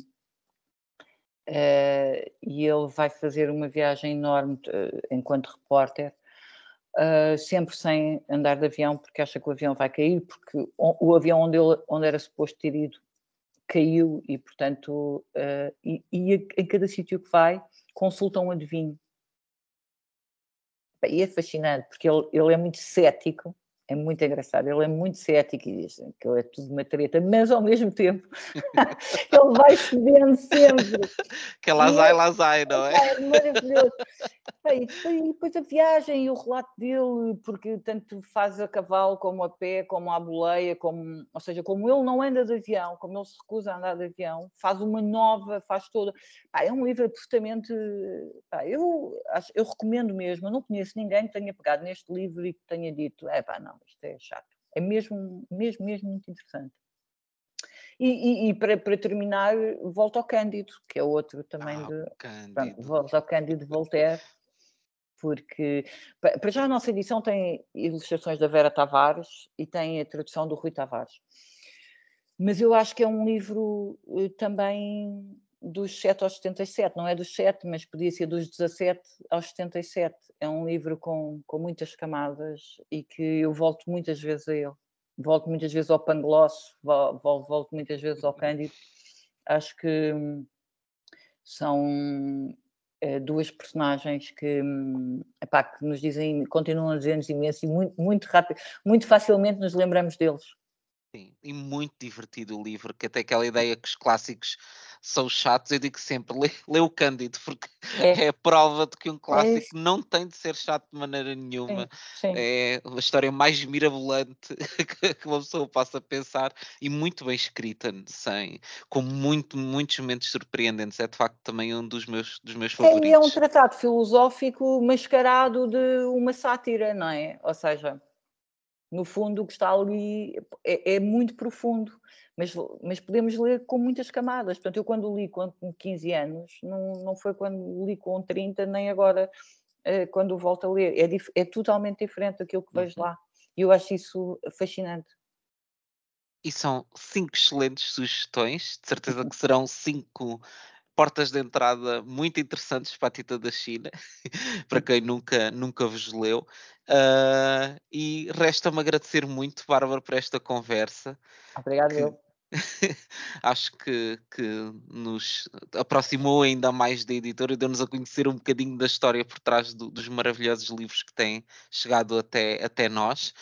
C: Uh, e ele vai fazer uma viagem enorme enquanto repórter, uh, sempre sem andar de avião, porque acha que o avião vai cair, porque o, o avião onde, ele, onde era suposto ter ido caiu e, portanto, e, e, em cada sítio que vai, consulta um adivinho. E é fascinante, porque ele, ele é muito cético é muito engraçado. Ele é muito cético e diz que ele é tudo uma treta, mas ao mesmo tempo ele vai cedendo sempre.
B: Que é lazai, lazai, não é? É
C: maravilhoso. E depois a viagem e o relato dele, porque tanto faz a cavalo como a pé, como a boleia, como, ou seja, como ele não anda de avião, como ele se recusa a andar de avião, faz uma nova, faz toda. é um livro absolutamente. eu, eu recomendo mesmo. Eu não conheço ninguém que tenha pegado neste livro e que tenha dito: é pá, não, isto é chato. É mesmo, mesmo, mesmo muito interessante. E, e, e para, para, terminar, volto ao Cândido, que é outro também ah, de. Pronto, volto ao Cândido de Voltaire, porque para já a nossa edição tem ilustrações da Vera Tavares e tem a tradução do Rui Tavares. Mas eu acho que é um livro eh, também dos 7 aos 77, não é dos 7, mas podia ser dos 17 aos 77. É um livro com, com muitas camadas e que eu volto muitas vezes a ele. Volto muitas vezes ao Pangloss, volto, volto muitas vezes ao Cândido. Acho que hum, são é, duas personagens que, hum, epá, que nos dizem, continuam a dizer-nos imenso e muito, muito rápido, muito facilmente nos lembramos deles.
B: Sim, e muito divertido o livro, que até aquela ideia que os clássicos são chatos, eu digo sempre, lê, lê o Cândido, porque é. é. a prova de que um é clássico é não tem de ser chato de maneira nenhuma. Sim, sim. É a história mais mirabolante que uma pessoa possa pensar e muito bem escrita, sem, com muito, muitos momentos surpreendentes. É de facto também um dos meus, dos meus favoritos.
C: É, é um tratado filosófico mascarado de uma sátira, não é? Ou seja, no fundo o que está ali é, é muito profundo mas, mas podemos ler com muitas camadas. Portanto, eu quando li com 15 anos, não, não foi quando li com 30, nem agora uh, quando volto a ler. É, é totalmente diferente daquilo que vejo uhum. lá. E eu acho isso fascinante.
B: E são cinco excelentes sugestões, de certeza que serão cinco portas de entrada muito interessantes para a Tita da China, para quem nunca, nunca vos leu. Uh, e resta-me agradecer muito, Bárbara, por esta conversa.
C: Obrigado, que, eu.
B: acho que, que nos aproximou ainda mais da editora e deu-nos a conhecer um bocadinho da história por trás do, dos maravilhosos livros que têm chegado até, até nós.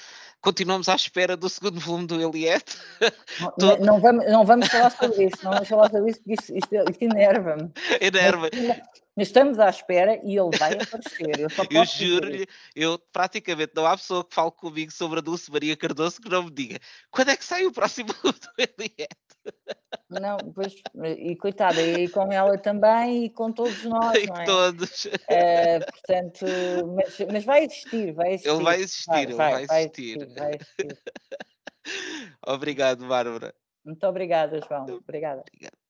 B: Continuamos à espera do segundo volume do Eliette.
C: Não, não, vamos, não vamos falar sobre isso, não vamos falar sobre isso, porque isto, isto, isto enerva-me.
B: Enerva.
C: Mas estamos à espera e ele vai aparecer. Eu,
B: eu juro-lhe, eu praticamente não há pessoa que fale comigo sobre a Dulce Maria Cardoso que não me diga quando é que sai o próximo do Eliette.
C: Não, pois, e coitada, e com ela também e com todos nós, e não é?
B: todos.
C: Uh, portanto, mas, mas, vai existir, vai existir.
B: Ele vai existir, vai, ele vai, vai, existir. Existir, vai existir. Obrigado, Bárbara.
C: Muito obrigada, João. Obrigada. Obrigado.